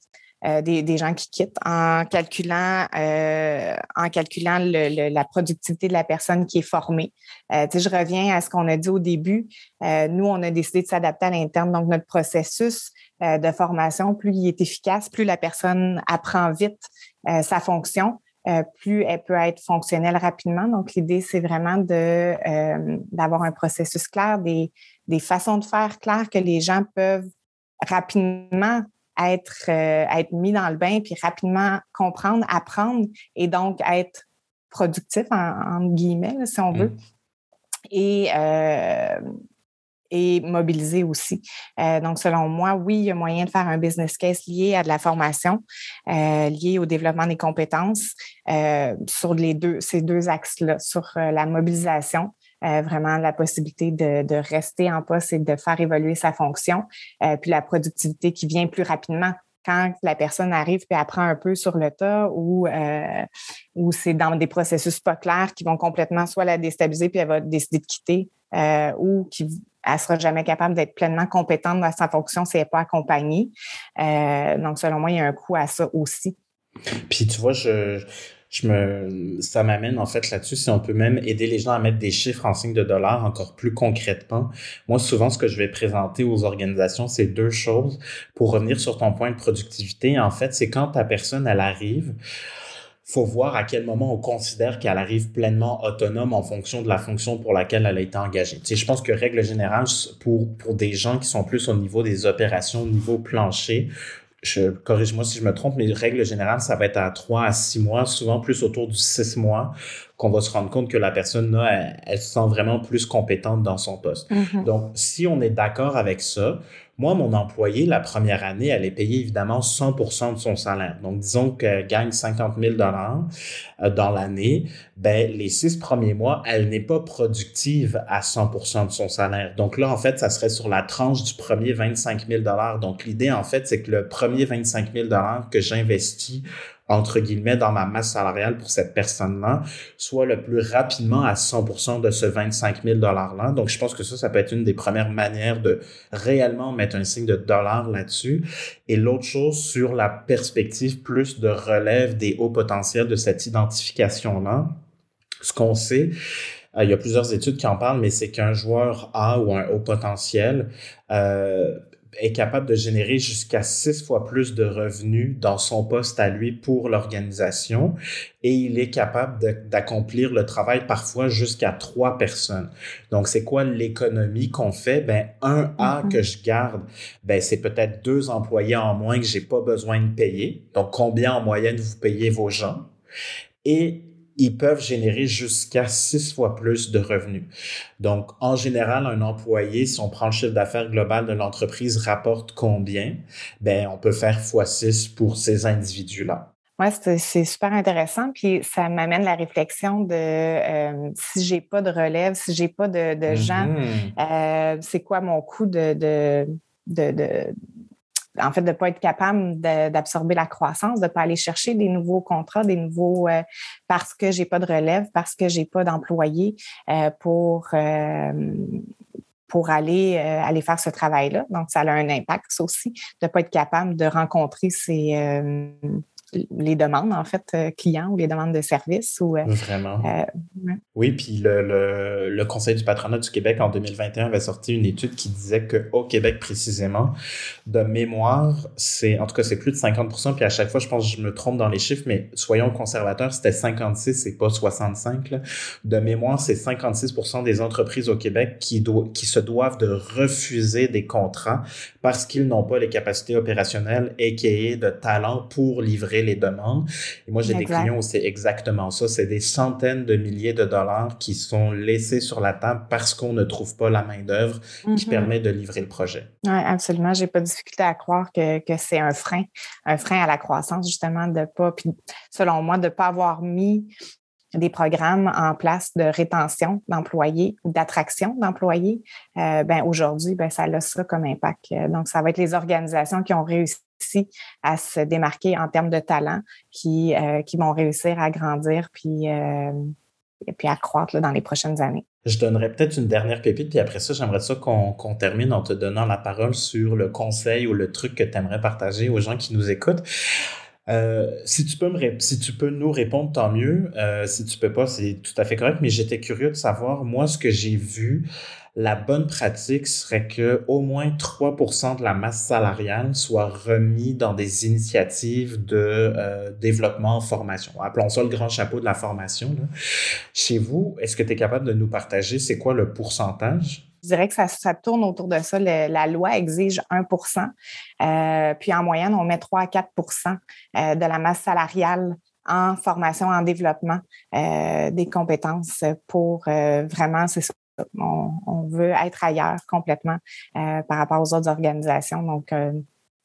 des, gens qui quittent, en calculant, en calculant la productivité de la personne qui est formée. je reviens à ce qu'on a dit au début. nous, on a décidé de s'adapter à l'interne. Donc, notre processus de formation, plus il est efficace, plus la personne apprend vite euh, sa fonction, euh, plus elle peut être fonctionnelle rapidement. Donc, l'idée, c'est vraiment euh, d'avoir un processus clair, des, des façons de faire claires que les gens peuvent rapidement être, être mis dans le bain, puis rapidement comprendre, apprendre et donc être productif, en, guillemets, si on veut. Mmh. Et et mobiliser aussi. Euh, donc, selon moi, oui, il y a moyen de faire un business case lié à de la formation, euh, lié au développement des compétences euh, sur les deux, ces deux axes-là, sur la mobilisation. Vraiment la possibilité de, rester en poste et de faire évoluer sa fonction, puis la productivité qui vient plus rapidement quand la personne arrive et apprend un peu sur le tas ou, ou c'est dans des processus pas clairs qui vont complètement soit la déstabiliser puis elle va décider de quitter ou qui elle sera jamais capable d'être pleinement compétente dans sa fonction si elle n'est pas accompagnée. Euh, donc, selon moi, il y a un coût à ça aussi. Puis, tu vois, je, je ça m'amène en fait là-dessus si on peut même aider les gens à mettre des chiffres en signe de dollars encore plus concrètement. Moi, souvent, ce que je vais présenter aux organisations, c'est deux choses. Pour revenir sur ton point de productivité, en fait, c'est quand ta personne, elle arrive, faut voir à quel moment on considère qu'elle arrive pleinement autonome en fonction de la fonction pour laquelle elle a été engagée. Tu je pense que règle générale, pour, pour des gens qui sont plus au niveau des opérations, au niveau plancher, je corrige-moi si je me trompe, mais règle générale, ça va être à 3 à 6 mois, souvent plus autour du 6 mois qu'on va se rendre compte que la personne là, elle, se sent vraiment plus compétente dans son poste. Mm-hmm. Donc, si on est d'accord avec ça, moi, mon employé, la première année, elle est payée évidemment 100 de son salaire. Donc, disons qu'elle gagne 50 000 euh, dans l'année. Ben, les six premiers mois, elle n'est pas productive à 100% de son salaire. Donc là, en fait, ça serait sur la tranche du premier 25 000 Donc, l'idée, en fait, c'est que le premier 25 000 que j'investis entre guillemets, dans ma masse salariale pour cette personne-là, soit le plus rapidement à 100% de ce 25 000 $-là. Donc, je pense que ça, ça peut être une des premières manières de réellement mettre un signe de dollar là-dessus. Et l'autre chose, sur la perspective plus de relève des hauts potentiels de cette identification-là, ce qu'on sait, euh, il y a plusieurs études qui en parlent, mais c'est qu'un joueur A ou un haut potentiel euh, est capable de générer jusqu'à six fois plus de revenus dans son poste à lui pour l'organisation et il est capable d'accomplir le travail parfois jusqu'à trois personnes. Donc, c'est quoi l'économie qu'on fait? Ben, un A mm-hmm. que je garde, ben, c'est peut-être deux employés en moins que j'ai pas besoin de payer. Donc, combien en moyenne vous payez vos gens? Et ils peuvent générer jusqu'à six fois plus de revenus. Donc, en général, un employé, si on prend le chiffre d'affaires global de l'entreprise, rapporte combien? Ben, on peut faire fois six pour ces individus-là. Oui, c'est super intéressant. Puis ça m'amène la réflexion de euh, si j'ai pas de relève, si j'ai pas de, de gens, mm-hmm. euh, c'est quoi mon coût de, de, de en fait, de ne pas être capable d'absorber la croissance, de ne pas aller chercher des nouveaux contrats, des nouveaux euh, parce que j'ai pas de relève, parce que j'ai pas d'employés euh, pour euh, pour aller aller faire ce travail-là. Donc, ça a un impact aussi de ne pas être capable de rencontrer ces les demandes, en fait, euh, clients ou les demandes de services. Ou, euh, Vraiment. Euh, oui, puis le, le, le, Conseil du patronat du Québec en 2021 avait sorti une étude qui disait qu'au Québec, précisément, de mémoire, c'est en tout cas, c'est plus de 50% puis à chaque fois, je pense que je me trompe dans les chiffres, mais soyons conservateurs, c'était 56 et pas 65. Là. De mémoire, c'est 56% des entreprises au Québec qui, do qui se doivent de refuser des contrats parce qu'ils n'ont pas les capacités opérationnelles et de talent pour livrer les demandes. Et moi, j'ai des clients où c'est exactement ça. C'est des centaines de milliers de dollars qui sont laissés sur la table parce qu'on ne trouve pas la main-d'œuvre qui mm-hmm. permet de livrer le projet. Oui, absolument. J'ai pas de difficulté à croire que, que c'est un frein, un frein à la croissance, justement, de pas, puis selon moi, de pas avoir mis des programmes en place de rétention d'employés ou d'attraction d'employés, euh, ben aujourd'hui, ben ça a ça comme impact. Donc, ça va être les organisations qui ont réussi à se démarquer en termes de talent qui, euh, qui vont réussir à grandir puis, euh, et puis à croître dans les prochaines années. Je donnerais peut-être une dernière pépite, puis après ça, j'aimerais ça qu'on termine en te donnant la parole sur le conseil ou le truc que tu aimerais partager aux gens qui nous écoutent. Euh, si tu peux me si tu peux nous répondre, tant mieux. si tu peux pas, c'est tout à fait correct. Mais j'étais curieux de savoir moi ce que j'ai vu la bonne pratique serait que au moins 3% de la masse salariale soit remis dans des initiatives de euh, développement, formation. Appelons ça le grand chapeau de la formation. Chez vous, est-ce que tu es capable de nous partager c'est quoi le pourcentage? Je dirais que ça, ça tourne autour de ça. la loi exige 1% euh, puis en moyenne, on met 3 à 4% euh, de la masse salariale en formation, en développement euh, des compétences pour vraiment, c'est on, veut être ailleurs complètement euh, par rapport aux autres organisations. Donc, euh,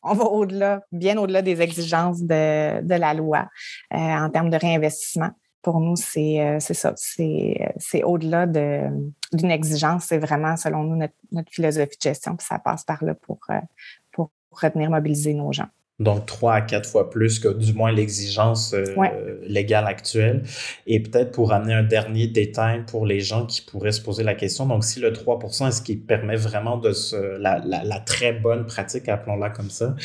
on va au-delà, bien au-delà des exigences de, la loi euh, en termes de réinvestissement. Pour nous, c'est ça. C'est au-delà d'une exigence. C'est vraiment, selon nous, notre, philosophie de gestion. Puis ça passe par là pour, pour retenir, mobiliser nos gens donc trois à quatre fois plus que du moins l'exigence euh, légale actuelle. Et peut-être pour amener un dernier détail pour les gens qui pourraient se poser la question, donc si le 3% est-ce qui permet vraiment de se, la, la, la très bonne pratique, appelons-la comme ça,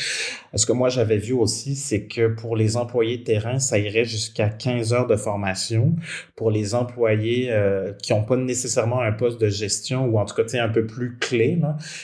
ce que moi j'avais vu aussi, c'est que pour les employés de terrain, ça irait jusqu'à 15 heures de formation. Pour les employés euh, qui n'ont pas nécessairement un poste de gestion ou en tout cas un peu plus clé,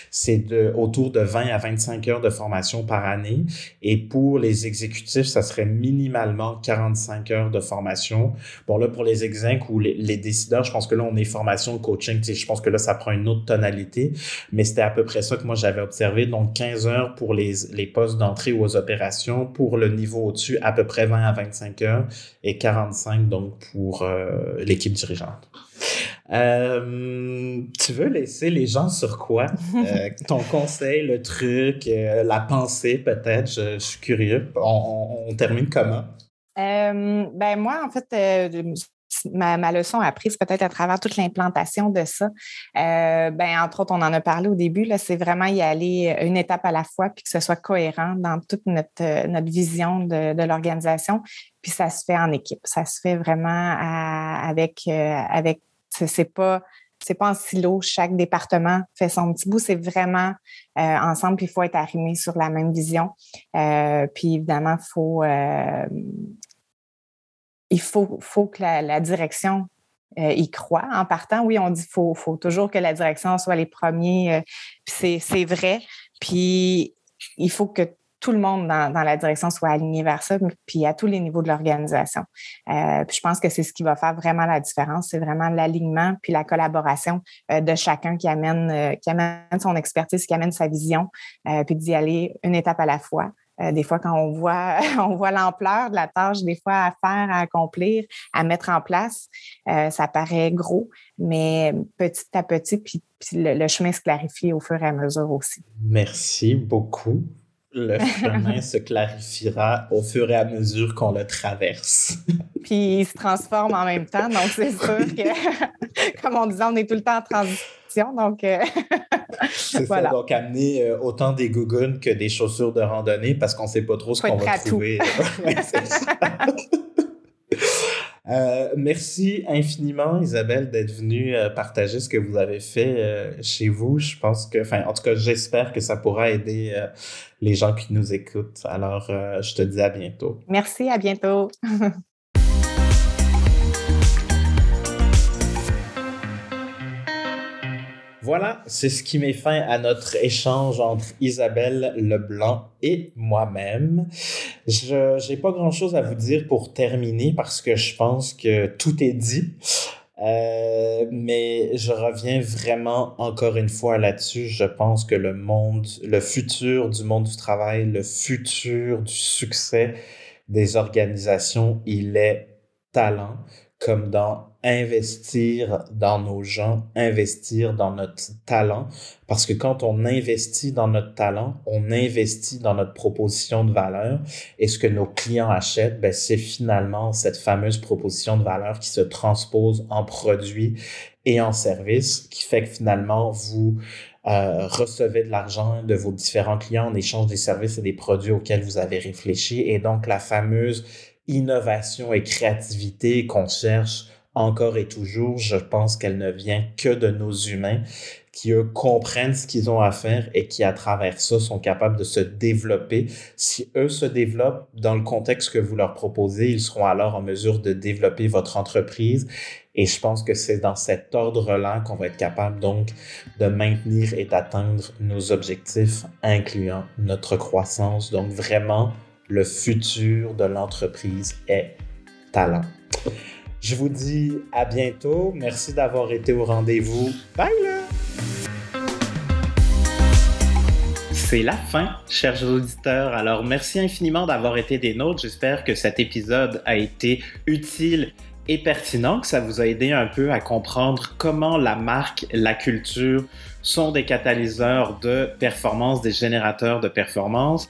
c'est de autour de 20 à 25 heures de formation par année. Et pour les exécutifs, ça serait minimalement 45 heures de formation. Bon, là, pour les execs ou les, décideurs, je pense que là, on est formation, coaching, je pense que là, ça prend une autre tonalité, mais c'était à peu près ça que moi, j'avais observé. Donc, 15 heures pour les, les postes d'entrée ou aux opérations. Pour le niveau au-dessus, à peu près 20 à 25 heures et 45 donc pour euh, l'équipe dirigeante. Euh, tu veux laisser les gens sur quoi? Euh, ton conseil, le truc, la pensée peut-être, je, suis curieux. On, termine comment? ben moi, en fait, ma, leçon apprise peut-être à travers toute l'implantation de ça. ben, entre autres, on en a parlé au début, c'est vraiment y aller une étape à la fois, puis que ce soit cohérent dans toute notre, notre vision de, de l'organisation. Puis ça se fait en équipe. Ça se fait vraiment avec, avec c'est pas c'est pas en silo, chaque département fait son petit bout, c'est vraiment euh, ensemble, puis il faut être arrimé sur la même vision. Euh, puis évidemment, faut, euh, il faut, faut que la, direction y croit en partant. Oui, on dit qu'il faut, faut, toujours que la direction soit les premiers, c'est vrai. Puis il faut que tout le monde dans, la direction soit aligné vers ça, puis à tous les niveaux de l'organisation. Euh, je pense que c'est ce qui va faire vraiment la différence, c'est vraiment l'alignement puis la collaboration euh, de chacun qui amène, euh, qui amène son expertise, qui amène sa vision, puis d'y aller une étape à la fois. des fois, quand on voit, l'ampleur de la tâche, des fois à faire, à accomplir, à mettre en place, ça paraît gros, mais petit à petit, puis, le chemin se clarifie au fur et à mesure aussi. Merci beaucoup le chemin se clarifiera au fur et à mesure qu'on le traverse. Puis il se transforme en même temps, donc c'est sûr que, comme on disait, on est tout le temps en transition, donc... Euh, c'est ça, donc amener euh, autant des gougounes que des chaussures de randonnée parce qu'on ne sait pas trop ce qu'on va trouver. Euh, merci infiniment, Isabelle, d'être venue euh, partager ce que vous avez fait euh, chez vous. Je pense que, enfin, en tout cas, j'espère que ça pourra aider les gens qui nous écoutent. Alors, je te dis à bientôt. Merci, à bientôt. Voilà, c'est ce qui met fin à notre échange entre Isabelle Leblanc et moi-même. Je n'ai pas grand-chose à vous dire pour terminer parce que je pense que tout est dit. Euh, mais je reviens vraiment encore une fois là-dessus. Je pense que le monde, le futur du monde du travail, le futur du succès des organisations, il est talent, comme dans investir dans nos gens, investir dans notre talent. Parce que quand on investit dans notre talent, on investit dans notre proposition de valeur. Et ce que nos clients achètent, ben, c'est finalement cette fameuse proposition de valeur qui se transpose en produit et en service, qui fait que finalement, vous euh, recevez de l'argent de vos différents clients en échange des services et des produits auxquels vous avez réfléchi. Et donc, la fameuse innovation et créativité qu'on cherche encore et toujours, je pense qu'elle ne vient que de nos humains qui, eux, comprennent ce qu'ils ont à faire et qui, à travers ça, sont capables de se développer. Si eux se développent dans le contexte que vous leur proposez, ils seront alors en mesure de développer votre entreprise. Et je pense que c'est dans cet ordre-là qu'on va être capable donc de maintenir et d'atteindre nos objectifs, incluant notre croissance. Donc vraiment, le futur de l'entreprise est talent. Je vous dis à bientôt. Merci d'avoir été au rendez-vous. Bye là! C'est la fin, chers auditeurs. Alors, merci infiniment d'avoir été des nôtres. J'espère que cet épisode a été utile et pertinent, que ça vous a aidé un peu à comprendre comment la marque, la culture sont des catalyseurs de performance, des générateurs de performance